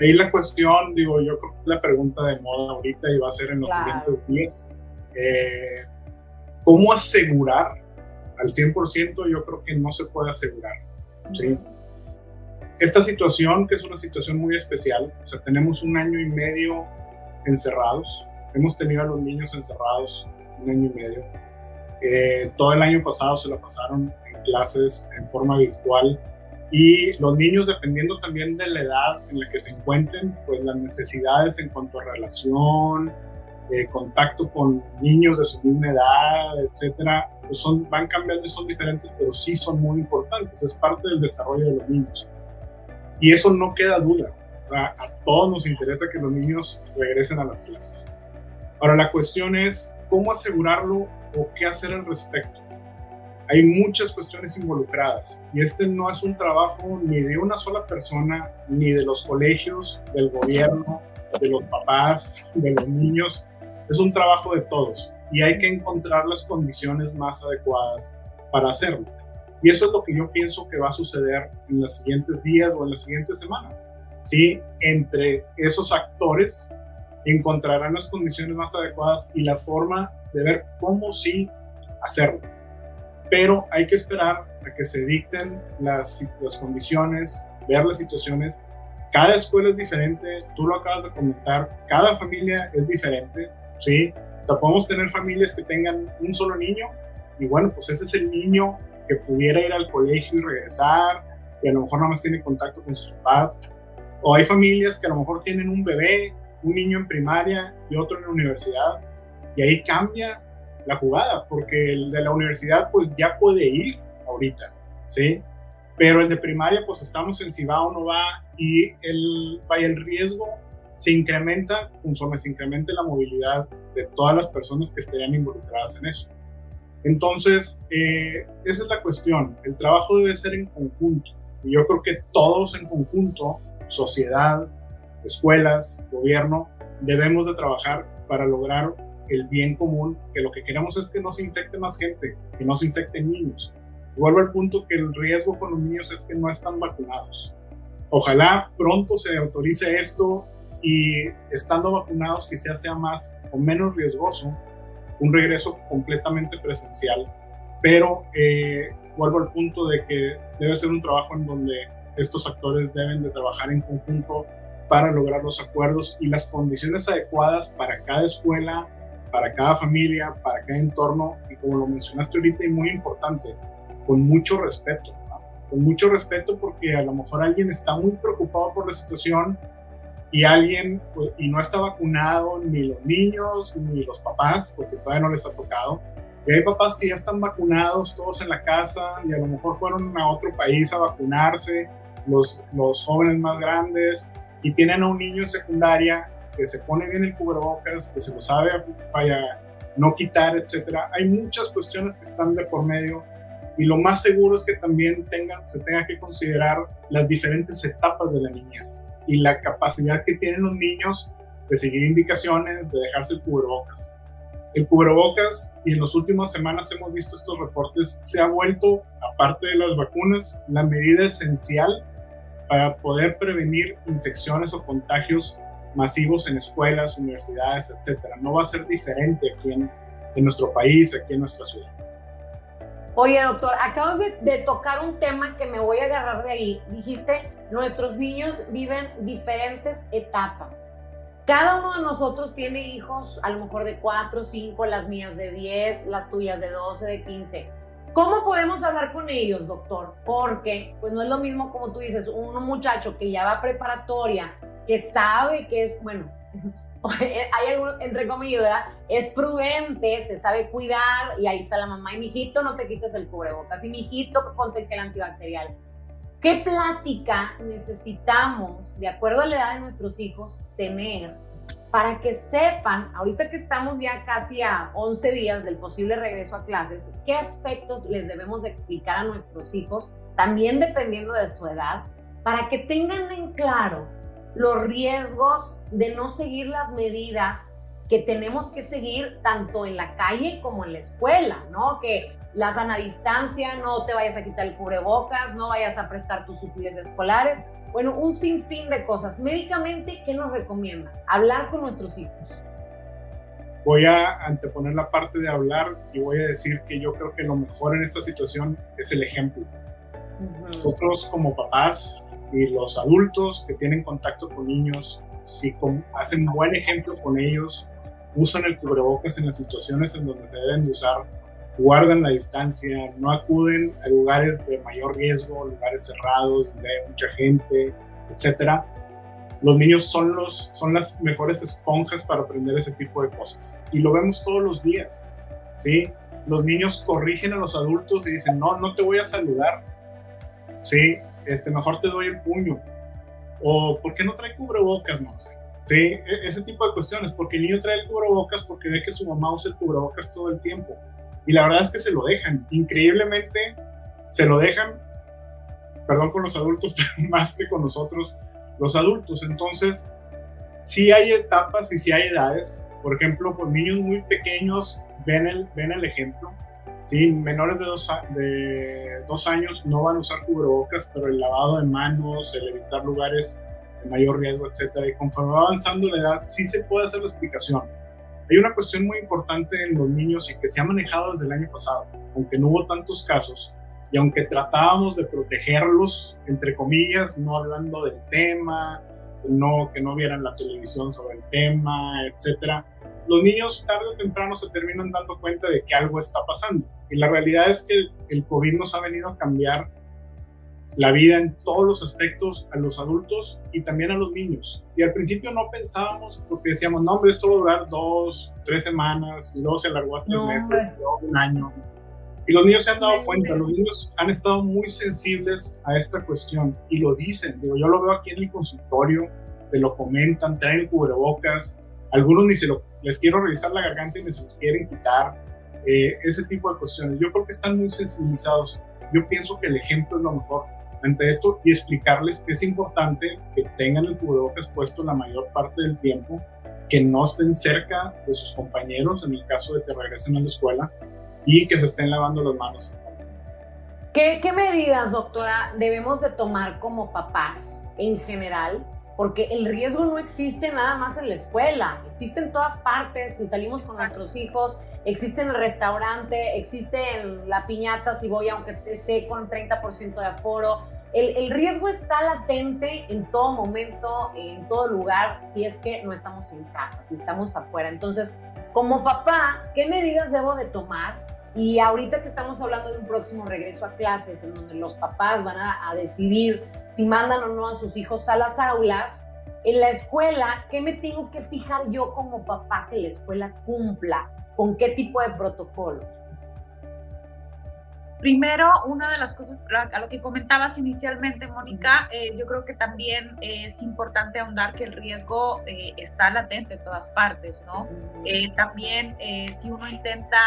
Ahí la cuestión, digo, yo creo que la pregunta de moda ahorita y va a ser en los siguientes días. Eh, ¿Cómo asegurar al 100%? Yo creo que no se puede asegurar. ¿sí? Esta situación, que es una situación muy especial, o sea, tenemos un año y medio encerrados, Hemos tenido a los niños encerrados un año y medio. Eh, todo el año pasado se lo pasaron en clases en forma virtual y los niños, dependiendo también de la edad en la que se encuentren, pues las necesidades en cuanto a relación, eh, contacto con niños de su misma edad, etcétera, pues son, van cambiando y son diferentes, pero sí son muy importantes. Es parte del desarrollo de los niños. Y eso no queda duda. a todos nos interesa que los niños regresen a las clases. Ahora la cuestión es cómo asegurarlo o qué hacer al respecto. Hay muchas cuestiones involucradas y este no es un trabajo ni de una sola persona, ni de los colegios, del gobierno, de los papás, de los niños. Es un trabajo de todos y hay que encontrar las condiciones más adecuadas para hacerlo. Y eso es lo que yo pienso que va a suceder en los siguientes días o en las siguientes semanas. ¿sí? Entre esos actores encontrarán las condiciones más adecuadas y la forma de ver cómo sí hacerlo. Pero hay que esperar a que se dicten las, las condiciones, ver las situaciones. Cada escuela es diferente, tú lo acabas de comentar, cada familia es diferente, ¿sí? O sea, podemos tener familias que tengan un solo niño y bueno, pues ese es el niño que pudiera ir al colegio y regresar y a lo mejor nada más tiene contacto con sus papás. O hay familias que a lo mejor tienen un bebé un niño en primaria y otro en la universidad. Y ahí cambia la jugada, porque el de la universidad pues ya puede ir ahorita, ¿sí? Pero el de primaria pues estamos en si va o no va y el, el riesgo se incrementa conforme se incremente la movilidad de todas las personas que estarían involucradas en eso. Entonces, eh, esa es la cuestión. El trabajo debe ser en conjunto. Y yo creo que todos en conjunto, sociedad, escuelas, gobierno, debemos de trabajar para lograr el bien común, que lo que queremos es que no se infecte más gente, que no se infecten niños. Vuelvo al punto que el riesgo con los niños es que no están vacunados. Ojalá pronto se autorice esto y estando vacunados quizás sea más o menos riesgoso un regreso completamente presencial. Pero eh, vuelvo al punto de que debe ser un trabajo en donde estos actores deben de trabajar en conjunto para lograr los acuerdos y las condiciones adecuadas para cada escuela, para cada familia, para cada entorno. Y como lo mencionaste ahorita y muy importante, con mucho respeto, con mucho respeto porque a lo mejor alguien está muy preocupado por la situación y alguien pues, y no está vacunado ni los niños ni los papás porque todavía no les ha tocado. Y hay papás que ya están vacunados todos en la casa y a lo mejor fueron a otro país a vacunarse los, los jóvenes más grandes y tienen a un niño en secundaria que se pone bien el cubrebocas, que se lo sabe vaya no quitar, etcétera. Hay muchas cuestiones que están de por medio y lo más seguro es que también se tenga que considerar las diferentes etapas de la niñez y la capacidad que tienen los niños de seguir indicaciones, de dejarse el cubrebocas. El cubrebocas, y en las últimas semanas hemos visto estos reportes, se ha vuelto, aparte de las vacunas, la medida esencial para poder prevenir infecciones o contagios masivos en escuelas, universidades, etcétera. No va a ser diferente aquí en, nuestro país, aquí en nuestra ciudad. Oye, doctor, acabas de, de, tocar un tema que me voy a agarrar de ahí. Dijiste, nuestros niños viven diferentes etapas. Cada uno de nosotros tiene hijos, a lo mejor de 4, 5, las mías de 10, las tuyas de 12, de 15. ¿Cómo podemos hablar con ellos, doctor? Porque pues no es lo mismo como tú dices, un muchacho que ya va a preparatoria, que sabe que es, bueno, hay algo, entre comillas, ¿verdad? Es prudente, se sabe cuidar y ahí está la mamá y mijito, no te quites el cubrebocas y mijito, ponte el gel antibacterial. ¿Qué plática necesitamos, de acuerdo a la edad de nuestros hijos, tener para que sepan, ahorita que estamos ya casi a 11 días del posible regreso a clases, qué aspectos les debemos explicar a nuestros hijos, también dependiendo de su edad, para que tengan en claro los riesgos de no seguir las medidas que tenemos que seguir tanto en la calle como en la escuela, ¿no? Que la sana distancia, no te vayas a quitar el cubrebocas, no vayas a prestar tus útiles escolares, bueno, un sinfín de cosas. Médicamente, ¿qué nos recomienda? Hablar con nuestros hijos. Voy a anteponer la parte de hablar y voy a decir que yo creo que lo mejor en esta situación es el ejemplo. Nosotros como papás y los adultos que tienen contacto con niños, si hacen buen ejemplo con ellos, usan el cubrebocas en las situaciones en donde se deben de usar, guardan la distancia, no acuden a lugares de mayor riesgo, lugares cerrados donde hay mucha gente, etcétera. Los niños son, los, son las mejores esponjas para aprender ese tipo de cosas. Y lo vemos todos los días, ¿sí? Los niños corrigen a los adultos y dicen, no, no te voy a saludar, ¿sí? Este, mejor te doy el puño. O, ¿por qué no trae cubrebocas, mamá? Sí, e, ese tipo de cuestiones, porque el niño trae el cubrebocas porque ve que su mamá usa el cubrebocas todo el tiempo. Y la verdad es que se lo dejan, increíblemente se lo dejan, perdón con los adultos, pero más que con nosotros, los adultos. Entonces, sí hay etapas y sí hay edades. Por ejemplo, con niños muy pequeños ven el, ven el ejemplo. Sí, menores de dos, de dos años no van a usar cubrebocas, pero el lavado de manos, el evitar lugares de mayor riesgo, etcétera. Y conforme va avanzando la edad, sí se puede hacer la explicación hay una cuestión muy importante en los niños y que se ha manejado desde el año pasado, aunque no hubo tantos casos y aunque tratábamos de protegerlos, entre comillas, no hablando del tema, no, que no vieran la televisión sobre el tema, etcétera, los niños tarde o temprano se terminan dando cuenta de que algo está pasando. Y la realidad es que el COVID nos ha venido a cambiar la vida en todos los aspectos a los adultos y también a los niños. Y al principio no pensábamos, porque decíamos, no, hombre, esto va a durar dos, tres semanas, y luego se alargó a tres meses, luego un año. Y los niños se han dado cuenta, los niños han estado muy sensibles a esta cuestión y lo dicen. Digo, yo lo veo aquí en el consultorio, te lo comentan, traen cubrebocas, algunos ni se lo, les quiero revisar la garganta y ni se los quieren quitar, eh, ese tipo de cuestiones. Yo creo que están muy sensibilizados. Yo pienso que el ejemplo es lo mejor ante esto y explicarles que es importante que tengan el cubrebocas puesto la mayor parte del tiempo, que no estén cerca de sus compañeros en el caso de que regresen a la escuela y que se estén lavando las manos. ¿Qué, qué medidas, doctora, debemos de tomar como papás en general? Porque el riesgo no existe nada más en la escuela, existe en todas partes, si salimos con nuestros hijos, existe en el restaurante, existe en la piñata si voy aunque esté con 30% de aforo, el, riesgo está latente en todo momento, en todo lugar, si es que no estamos en casa, si estamos afuera. Entonces, como papá, ¿qué medidas debo de tomar? Y ahorita que estamos hablando de un próximo regreso a clases, en donde los papás van a, a decidir si mandan o no a sus hijos a las aulas, en la escuela, ¿qué me tengo que fijar yo como papá que la escuela cumpla? ¿Con qué tipo de protocolo? Primero, una de las cosas, a lo que comentabas inicialmente, Mónica, eh, yo creo que también es importante ahondar que el riesgo eh, está latente en todas partes, ¿no? Eh, también, si uno intenta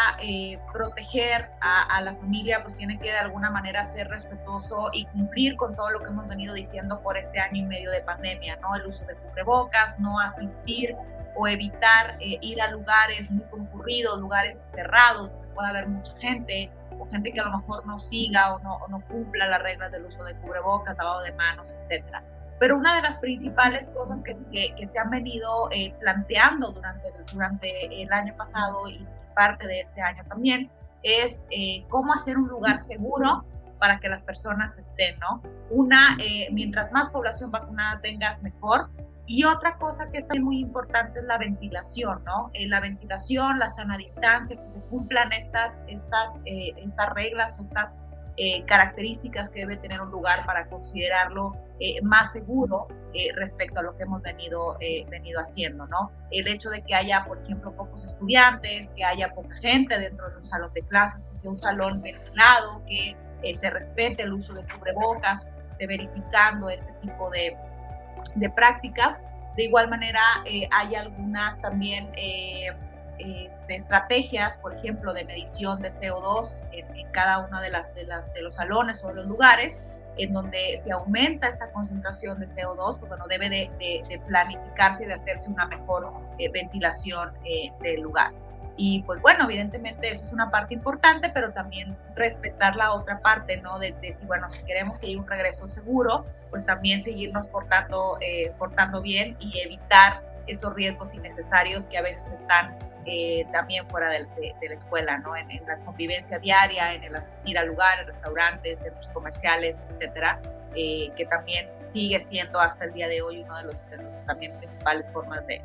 proteger a, a, la familia, pues tiene que de alguna manera ser respetuoso y cumplir con todo lo que hemos venido diciendo por este año y medio de pandemia, ¿no? El uso de cubrebocas, no asistir o evitar ir a lugares muy concurridos, lugares cerrados, pueda haber mucha gente o gente que a lo mejor no siga o no, no cumpla las reglas del uso de cubrebocas, lavado de manos, etcétera. Pero una de las principales cosas que, que, se han venido eh, planteando durante, durante el año pasado y parte de este año también es eh, cómo hacer un lugar seguro para que las personas estén, ¿no? Una, eh, mientras más población vacunada tengas, mejor, y otra cosa que es muy importante es la ventilación, ¿no? Eh, la ventilación, la sana distancia, que se cumplan estas, estas, eh, estas reglas o estas eh, características que debe tener un lugar para considerarlo más seguro respecto a lo que hemos venido, venido haciendo, ¿no? El hecho de que haya, por ejemplo, pocos estudiantes, que haya poca gente dentro de un salón de clases, que sea un salón ventilado, que se respete el uso de cubrebocas, que se esté verificando este tipo de, de prácticas De igual manera, hay algunas también este, estrategias, por ejemplo, de medición de CO2 en, cada uno de, las, de, las, de los salones o los lugares, en donde se aumenta esta concentración de CO2, pues bueno, debe de, planificarse y de hacerse una mejor eh, ventilación eh, del lugar. Y pues bueno, evidentemente eso es una parte importante, pero también respetar la otra parte, ¿no? De, si, bueno, si queremos que haya un regreso seguro, pues también seguirnos portando, eh, portando bien y evitar esos riesgos innecesarios que a veces están eh, también fuera de, la escuela, ¿no? En, la convivencia diaria, en el asistir a lugares, restaurantes, centros comerciales, etcétera, eh, que también sigue siendo hasta el día de hoy uno de los, también principales formas de,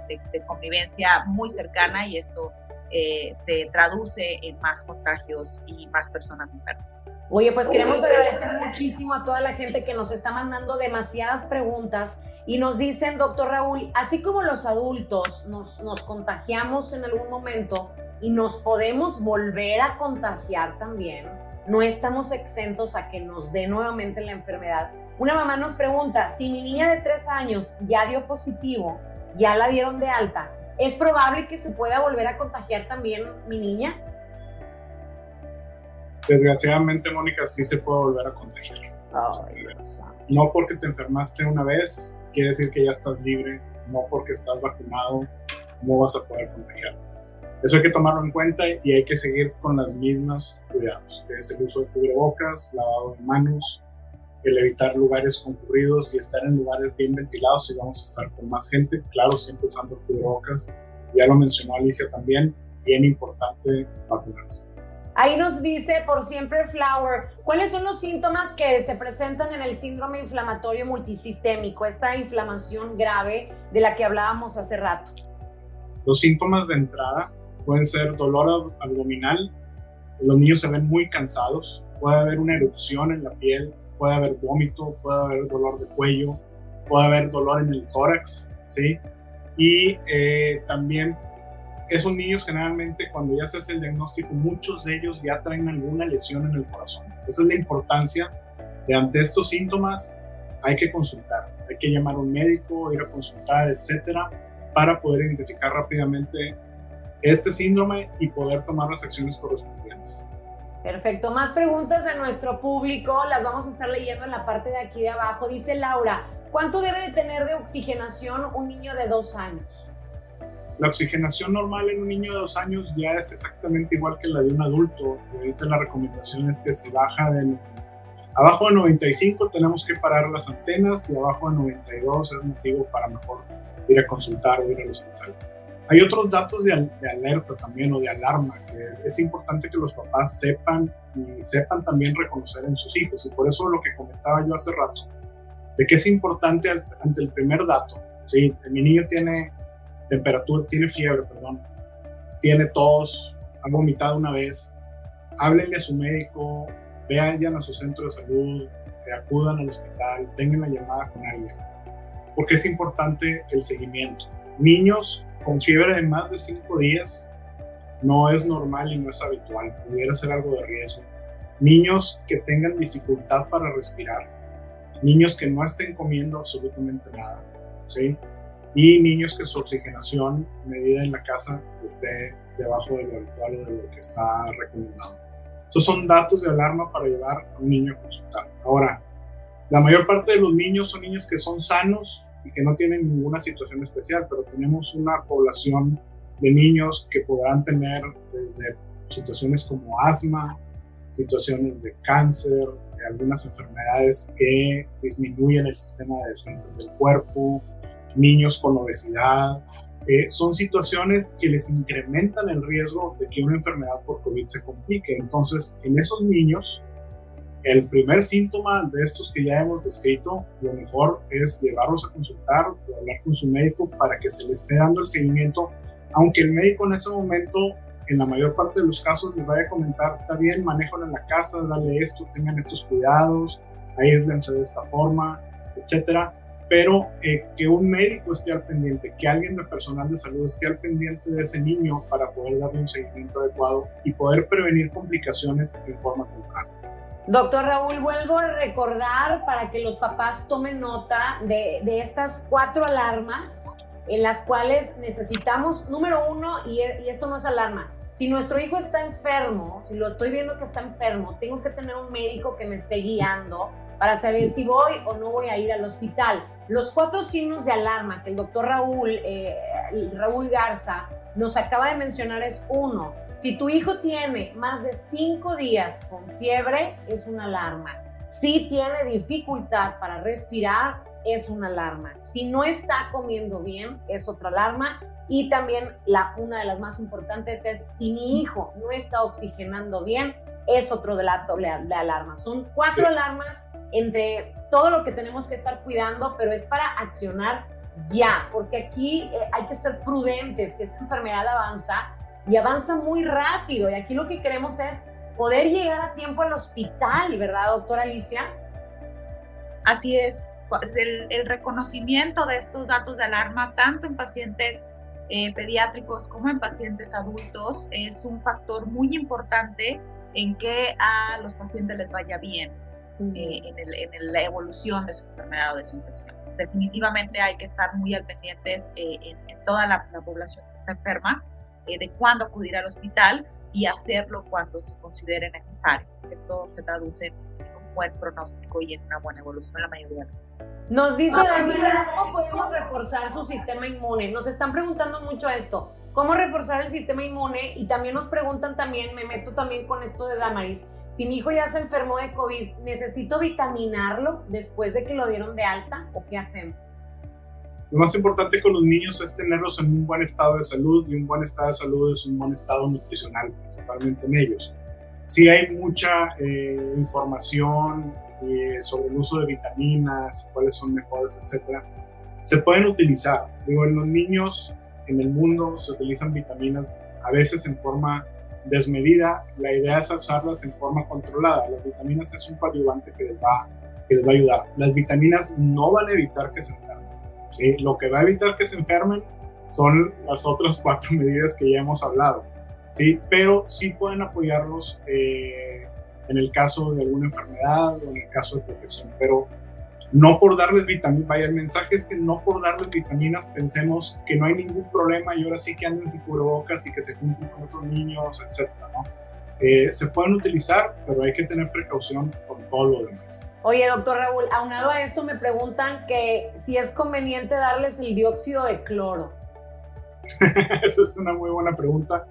convivencia muy cercana y esto eh, se traduce en más contagios y más personas enfermas. Oye, pues queremos agradecer muchísimo a toda la gente que nos está mandando demasiadas preguntas y nos dicen, doctor Raúl, así como los adultos nos, nos contagiamos en algún momento y nos podemos volver a contagiar también, no estamos exentos a que nos dé nuevamente la enfermedad. Una mamá nos pregunta, si mi niña de tres años ya dio positivo, ya la dieron de alta, ¿es probable que se pueda volver a contagiar también mi niña? Desgraciadamente, Mónica, sí se puede volver a contagiar. no porque te enfermaste una vez, quiere decir que ya estás libre, no porque estás vacunado, no vas a poder contagiarte. Eso hay que tomarlo en cuenta y hay que seguir con las mismas cuidados, que es el uso de cubrebocas, lavado de manos, el evitar lugares concurridos y estar en lugares bien ventilados si vamos a estar con más gente, claro, siempre usando cubrebocas. Ya lo mencionó Alicia también, bien importante vacunarse. Ahí nos dice por siempre Flower, ¿cuáles son los síntomas que se presentan en el síndrome inflamatorio multisistémico, esta inflamación grave de la que hablábamos hace rato? Los síntomas de entrada pueden ser dolor abdominal, los niños se ven muy cansados, puede haber una erupción en la piel, puede haber vómito, puede haber dolor de cuello, puede haber dolor en el tórax, ¿sí? Y eh, también esos niños generalmente cuando ya se hace el diagnóstico, muchos de ellos ya traen alguna lesión en el corazón. Esa es la importancia de ante estos síntomas hay que consultar, hay que llamar a un médico, ir a consultar, etcétera, para poder identificar rápidamente este síndrome y poder tomar las acciones correspondientes. Perfecto. Más preguntas de nuestro público, las vamos a estar leyendo en la parte de aquí de abajo. Dice Laura, ¿cuánto debe de tener de oxigenación un niño de dos años? La oxigenación normal en un niño de dos años ya es exactamente igual que la de un adulto. Ahorita la recomendación es que si baja de abajo de 95 tenemos que parar las antenas y abajo de 92 es motivo para mejor ir a consultar o ir al hospital. Hay otros datos de, alerta también o de alarma que es, importante que los papás sepan y sepan también reconocer en sus hijos y por eso lo que comentaba yo hace rato de que es importante ante el primer dato. Sí, mi niño tiene temperatura, tiene fiebre, perdón, tiene tos, ha vomitado una vez, háblenle a su médico, vayan a su centro de salud, acudan al hospital, tengan la llamada con alguien, porque es importante el seguimiento. Niños con fiebre de más de 5 días no es normal y no es habitual, pudiera ser algo de riesgo. Niños que tengan dificultad para respirar, niños que no estén comiendo absolutamente nada, ¿sí? y niños que su oxigenación medida en la casa esté debajo de lo habitual o de lo que está recomendado. Esos son datos de alarma para llevar a un niño a consultar. Ahora, la mayor parte de los niños son niños que son sanos y que no tienen ninguna situación especial, pero tenemos una población de niños que podrán tener desde situaciones como asma, situaciones de cáncer, de algunas enfermedades que disminuyen el sistema de defensa del cuerpo, niños con obesidad. Eh, son situaciones que les incrementan el riesgo de que una enfermedad por COVID se complique. Entonces, en esos niños, el primer síntoma de estos que ya hemos descrito, lo mejor es llevarlos a consultar o hablar con su médico para que se le esté dando el seguimiento, aunque el médico en ese momento, en la mayor parte de los casos, les vaya a comentar, está bien, manéjalo en la casa, dale esto, tengan estos cuidados, aíslense de esta forma, etcétera pero eh, que un médico esté al pendiente, que alguien de personal de salud esté al pendiente de ese niño para poder darle un seguimiento adecuado y poder prevenir complicaciones en forma temprana. Doctor Raúl, vuelvo a recordar para que los papás tomen nota de, de estas cuatro alarmas en las cuales necesitamos, número uno, y, y, esto no es alarma, si nuestro hijo está enfermo, si lo estoy viendo que está enfermo, tengo que tener un médico que me esté guiando para saber si voy o no voy a ir al hospital. Los cuatro signos de alarma que el doctor Raúl, eh, Raúl Garza nos acaba de mencionar es uno, si tu hijo tiene más de cinco días con fiebre, es una alarma. Si tiene dificultad para respirar, es una alarma. Si no está comiendo bien, es otra alarma. Y también la, una de las más importantes es si mi hijo no está oxigenando bien, es otro de la doble de alarma. Son cuatro alarmas entre todo lo que tenemos que estar cuidando, pero es para accionar ya, porque aquí eh, hay que ser prudentes, que esta enfermedad avanza y avanza muy rápido. Y aquí lo que queremos es poder llegar a tiempo al hospital, ¿verdad, doctora Alicia? Así es. Pues, el, el reconocimiento de estos datos de alarma, tanto en pacientes eh, pediátricos como en pacientes adultos, es un factor muy importante en que a los pacientes les vaya bien eh, en, el, en, la evolución de su enfermedad o de su infección. Definitivamente hay que estar muy al pendientes eh, en, toda la, población que está enferma de cuándo acudir al hospital y hacerlo cuando se considere necesario. Esto se traduce en un buen pronóstico y en una buena evolución en la mayoría de los nos dice Daniela, ¿cómo podemos reforzar su sistema inmune? Nos están preguntando mucho esto. ¿Cómo reforzar el sistema inmune? Y también nos preguntan también, me meto también con esto de Damaris, si mi hijo ya se enfermó de COVID, ¿necesito vitaminarlo después de que lo dieron de alta o qué hacemos? Lo más importante con los niños es tenerlos en un buen estado de salud y un buen estado de salud es un buen estado nutricional, principalmente en ellos. Sí hay mucha eh, información eh, sobre el uso de vitaminas, cuáles son mejores, etcétera, se pueden utilizar. Digo, en los niños en el mundo se utilizan vitaminas a veces en forma desmedida. La idea es usarlas en forma controlada. Las vitaminas es un coadyuvante que les va, que les va a ayudar. Las vitaminas no van a evitar que se. ¿Sí? Lo que va a evitar que se enfermen son las otras cuatro medidas que ya hemos hablado. ¿sí? Pero sí pueden apoyarlos eh, en el caso de alguna enfermedad o en el caso de protección, pero no por darles vitaminas, vaya, el mensaje es que no por darles vitaminas pensemos que no hay ningún problema y ahora sí que anden sin cubrebocas y que se cumplen con otros niños, etcétera, ¿no? Eh, se pueden utilizar, pero hay que tener precaución con todo lo demás. Oye, doctor Raúl, aunado a esto me preguntan que si es conveniente darles el dióxido de cloro. Esa es una muy buena pregunta.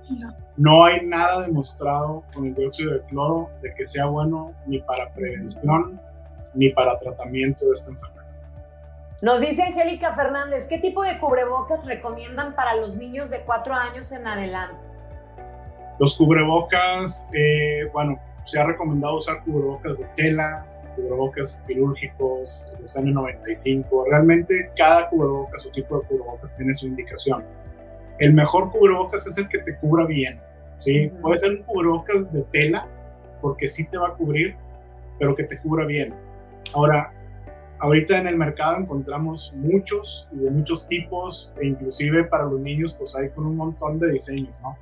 No hay nada demostrado con el dióxido de cloro de que sea bueno ni para prevención ni para tratamiento de esta enfermedad. Nos dice Angélica Fernández, ¿qué tipo de cubrebocas recomiendan para los niños de 4 años en adelante? Los cubrebocas, eh, bueno, se ha recomendado usar cubrebocas de tela, cubrebocas quirúrgicos, los N95. Realmente cada cubrebocas o tipo de cubrebocas tiene su indicación el mejor cubrebocas es el que te cubra bien. ¿sí? Puede ser un cubrebocas de tela, porque sí te va a cubrir, pero que te cubra bien. Ahora, ahorita en el mercado encontramos muchos y de muchos tipos, e inclusive para los niños, pues hay con un montón de diseños, ¿no?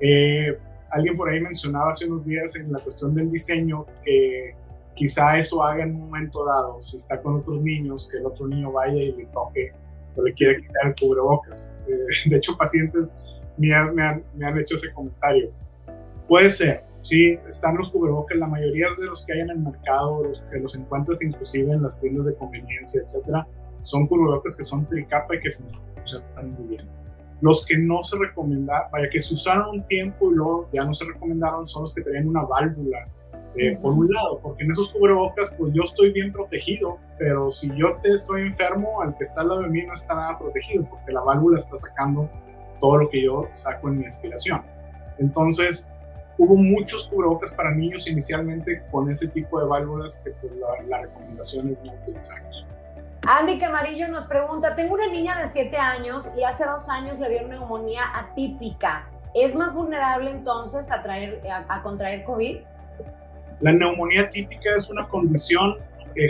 Eh, alguien por ahí mencionaba hace unos días en la cuestión del diseño que quizá eso haga en un momento dado, si está con otros niños, que el otro niño vaya y le toque o le quiere quitar el cubrebocas. Eh, de hecho, pacientes mías me han, me han hecho ese comentario. Puede ser, sí, están los cubrebocas, la mayoría de los que hay en el mercado, los que los encuentras inclusive en las tiendas de conveniencia, etcétera, son cubrebocas que son tricapa y que funcionan muy bien. Los que no se recomendaron, vaya, que se usaron un tiempo y luego ya no se recomendaron, son los que tenían una válvula eh, por un lado, porque en esos cubrebocas, pues yo estoy bien protegido, pero si yo te estoy enfermo, al que está al lado de mí no está nada protegido, porque la válvula está sacando todo lo que yo saco en mi expiración. Entonces, hubo muchos cubrebocas para niños inicialmente con ese tipo de válvulas que pues, la, la recomendación es no utilizarlos. Andy Camarillo nos pregunta, tengo una niña de 7 años y hace dos años le dio neumonía atípica. ¿Es más vulnerable entonces a, traer, a contraer COVID? La neumonía típica es una condición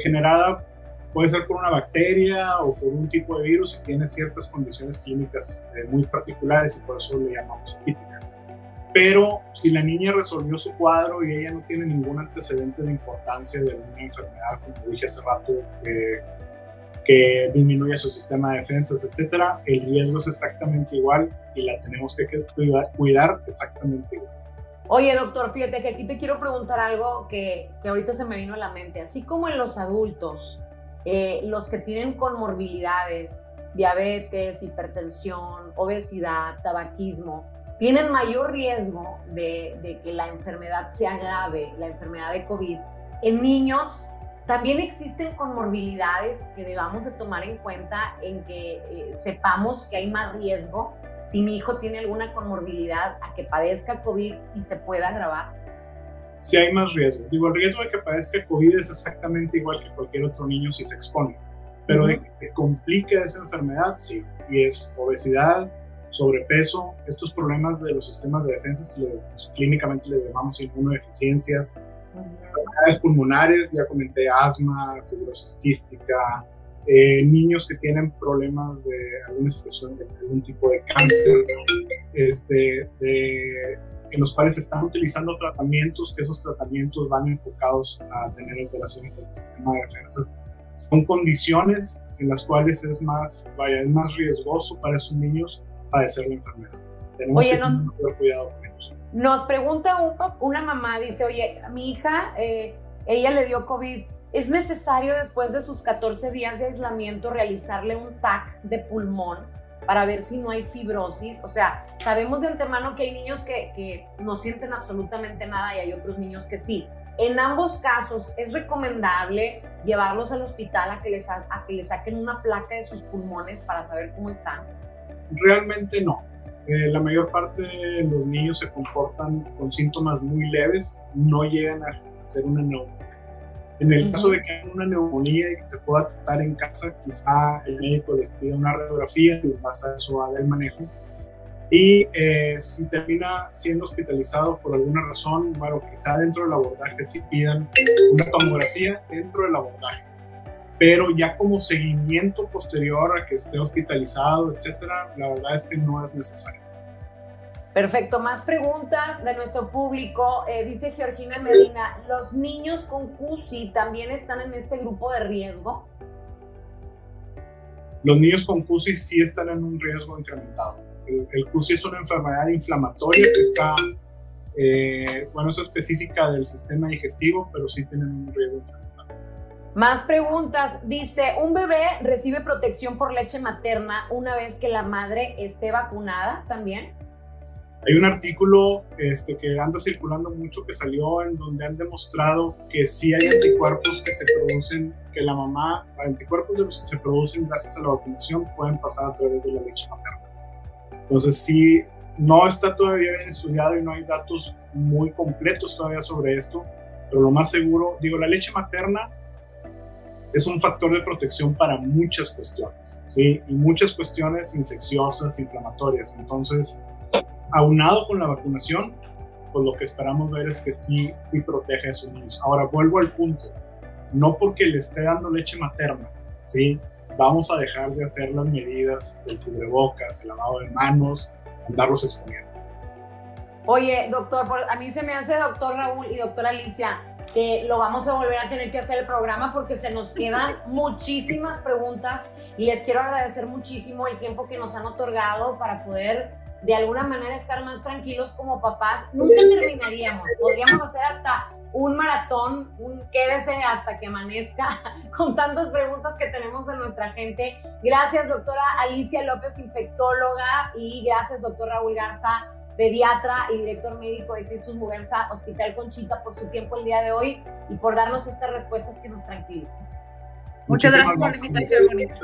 generada, puede ser por una bacteria o por un tipo de virus y tiene ciertas condiciones químicas eh, muy particulares y por eso le llamamos atípica. pero si la niña resolvió su cuadro y ella no tiene ningún antecedente de importancia de una enfermedad, como dije hace rato, que disminuye su sistema de defensas, etcétera, el riesgo es exactamente igual y la tenemos que cuidar, exactamente igual. Oye, doctor, fíjate que aquí te quiero preguntar algo que, que ahorita se me vino a la mente. Así como en los adultos, eh, los que tienen comorbilidades, diabetes, hipertensión, obesidad, tabaquismo, tienen mayor riesgo de, de que la enfermedad se agrave, la enfermedad de COVID. En niños también existen comorbilidades que debamos de tomar en cuenta en que eh, sepamos que hay más riesgo si mi hijo tiene alguna comorbilidad a que padezca COVID y se pueda agravar. Si hay más riesgo. Digo, el riesgo de que padezca COVID es exactamente igual que cualquier otro niño si se expone. Pero de que complique esa enfermedad, sí. Y es obesidad, sobrepeso, estos problemas de los sistemas de defensa que pues, clínicamente le llamamos inmunodeficiencias, enfermedades pulmonares, ya comenté asma, fibrosis quística, eh, niños que tienen problemas de alguna situación de algún tipo de cáncer, este, en los cuales están utilizando tratamientos, que esos tratamientos van enfocados a tener alteraciones del sistema de defensas. Son condiciones en las cuales es más, vaya, es más riesgoso para esos niños padecer la enfermedad. Tenemos que tener cuidado con ellos. Nos pregunta una mamá, dice, oye, mi hija, eh, ella le dio COVID, ¿es necesario después de sus 14 días de aislamiento realizarle un TAC de pulmón para ver si no hay fibrosis? O sea, sabemos de antemano que hay niños que, que no sienten absolutamente nada y hay otros niños que sí. En ambos casos es recomendable llevarlos al hospital a que les, a que les saquen una placa de sus pulmones para saber cómo están. Realmente no. Eh, la mayor parte de los niños se comportan con síntomas muy leves, no llegan a hacer una neumonía. En el caso de que haya una neumonía y que se pueda tratar en casa, quizá el médico les pida una radiografía y en base a eso haga el manejo. Y eh, si termina siendo hospitalizado por alguna razón, bueno, quizá dentro del abordaje sí pidan una tomografía dentro del abordaje pero ya como seguimiento posterior a que esté hospitalizado, etcétera, la verdad es que no es necesario. Perfecto, más preguntas de nuestro público. Eh, dice Georgina Medina, ¿los niños con CUSI también están en este grupo de riesgo? Los niños con CUSI sí están en un riesgo incrementado. El, el CUSI es una enfermedad inflamatoria que está, eh, bueno, es específica del sistema digestivo, pero sí tienen un riesgo incrementado. Más preguntas. Dice, ¿un bebé recibe protección por leche materna una vez que la madre esté vacunada también? Hay un artículo este, que anda circulando mucho que salió en donde han demostrado que sí hay anticuerpos que se producen, que la mamá, anticuerpos de los que se producen gracias a la vacunación pueden pasar a través de la leche materna. Entonces sí, no está todavía bien estudiado y no hay datos muy completos todavía sobre esto, pero lo más seguro, digo, la leche materna es un factor de protección para muchas cuestiones, ¿sí? Y muchas cuestiones infecciosas, inflamatorias. Entonces, aunado con la vacunación, pues lo que esperamos ver es que sí, sí protege a esos niños. Ahora, vuelvo al punto. No porque le esté dando leche materna, ¿sí? Vamos a dejar de hacer las medidas del cubrebocas, el lavado de manos, andarlos exponiendo. Oye, doctor, a mí se me hace doctor Raúl y doctora Alicia, que lo vamos a volver a tener que hacer el programa porque se nos quedan muchísimas preguntas y les quiero agradecer muchísimo el tiempo que nos han otorgado para poder de alguna manera estar más tranquilos como papás. Nunca terminaríamos, podríamos hacer hasta un maratón, un quédese hasta que amanezca con tantas preguntas que tenemos de nuestra gente. Gracias, doctora Alicia López, infectóloga, y gracias, doctor Raúl Garza, pediatra y director médico de Cristus Muguerza Hospital Conchita, por su tiempo el día de hoy y por darnos estas respuestas que nos tranquilizan. Muchas gracias por la invitación, Bonita.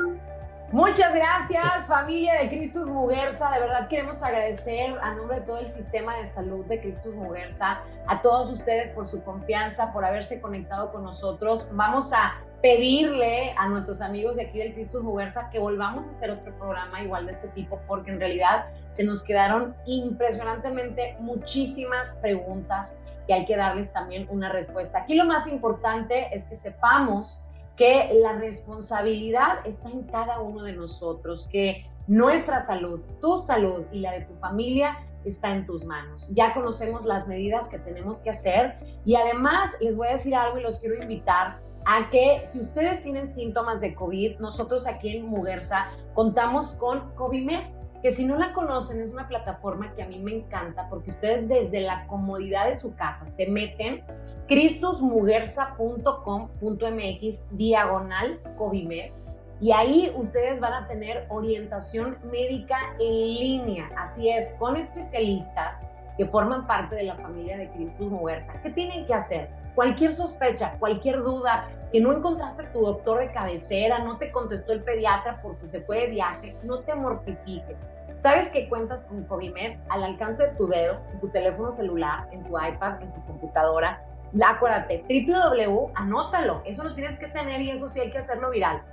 Muchas gracias, familia de Cristus Muguerza. De verdad queremos agradecer a nombre de todo el sistema de salud de Cristus Muguerza a todos ustedes por su confianza, por haberse conectado con nosotros. Vamos a pedirle a nuestros amigos de aquí del Cristus Muguerza que volvamos a hacer otro programa igual de este tipo, porque en realidad se nos quedaron impresionantemente muchísimas preguntas y hay que darles también una respuesta. Aquí lo más importante es que sepamos que la responsabilidad está en cada uno de nosotros, que Nuestra salud, tu salud y la de tu familia está en tus manos. Ya conocemos las medidas que tenemos que hacer y además les voy a decir algo y los quiero invitar a que si ustedes tienen síntomas de COVID, nosotros aquí en Mugersa contamos con COVIMED, que si no la conocen es una plataforma que a mí me encanta porque ustedes desde la comodidad de su casa se meten cristusmugersa.com.mx diagonal COVIMED y ahí ustedes van a tener orientación médica en línea, así es, con especialistas que forman parte de la familia de Cristus Mugersa. ¿Qué tienen que hacer? Cualquier sospecha, cualquier duda, que no encontraste a tu doctor de cabecera, no te contestó el pediatra porque se fue de viaje, no te mortifiques. ¿Sabes que cuentas con Covimed al alcance de tu dedo, en tu teléfono celular, en tu iPad, en tu computadora? Acuérdate, www, anótalo, eso lo tienes que tener y eso sí hay que hacerlo viral.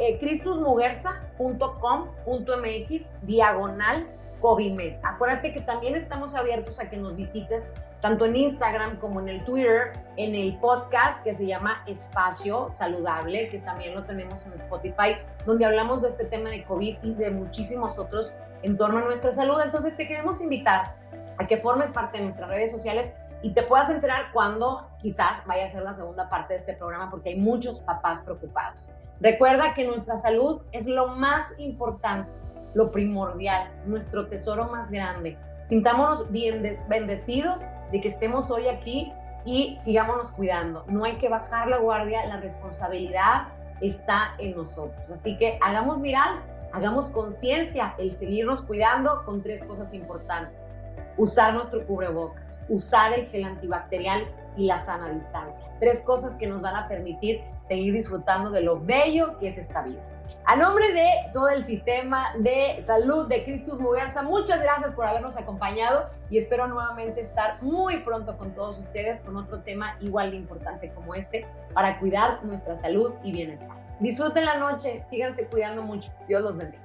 Eh, cristusmugersa.com.mx diagonal Covimed. Acuérdate que también estamos abiertos a que nos visites tanto en Instagram como en el Twitter, en el podcast que se llama Espacio Saludable, que también lo tenemos en Spotify, donde hablamos de este tema de COVID y de muchísimos otros en torno a nuestra salud. Entonces te queremos invitar a que formes parte de nuestras redes sociales y te puedas enterar cuando quizás vaya a ser la segunda parte de este programa porque hay muchos papás preocupados. Recuerda que nuestra salud es lo más importante lo primordial, nuestro tesoro más grande. Sintámonos bien bendecidos de que estemos hoy aquí y sigámonos cuidando. No hay que bajar la guardia, la responsabilidad está en nosotros. Así que hagamos viral, hagamos conciencia el seguirnos cuidando con tres cosas importantes. Usar nuestro cubrebocas, usar el gel antibacterial y la sana distancia. Tres cosas que nos van a permitir seguir disfrutando de lo bello que es esta vida. A nombre de todo el sistema de salud de Cristus Mugersa, muchas gracias por habernos acompañado y espero nuevamente estar muy pronto con todos ustedes con otro tema igual de importante como este para cuidar nuestra salud y bienestar. Disfruten la noche, síganse cuidando mucho. Dios los bendiga.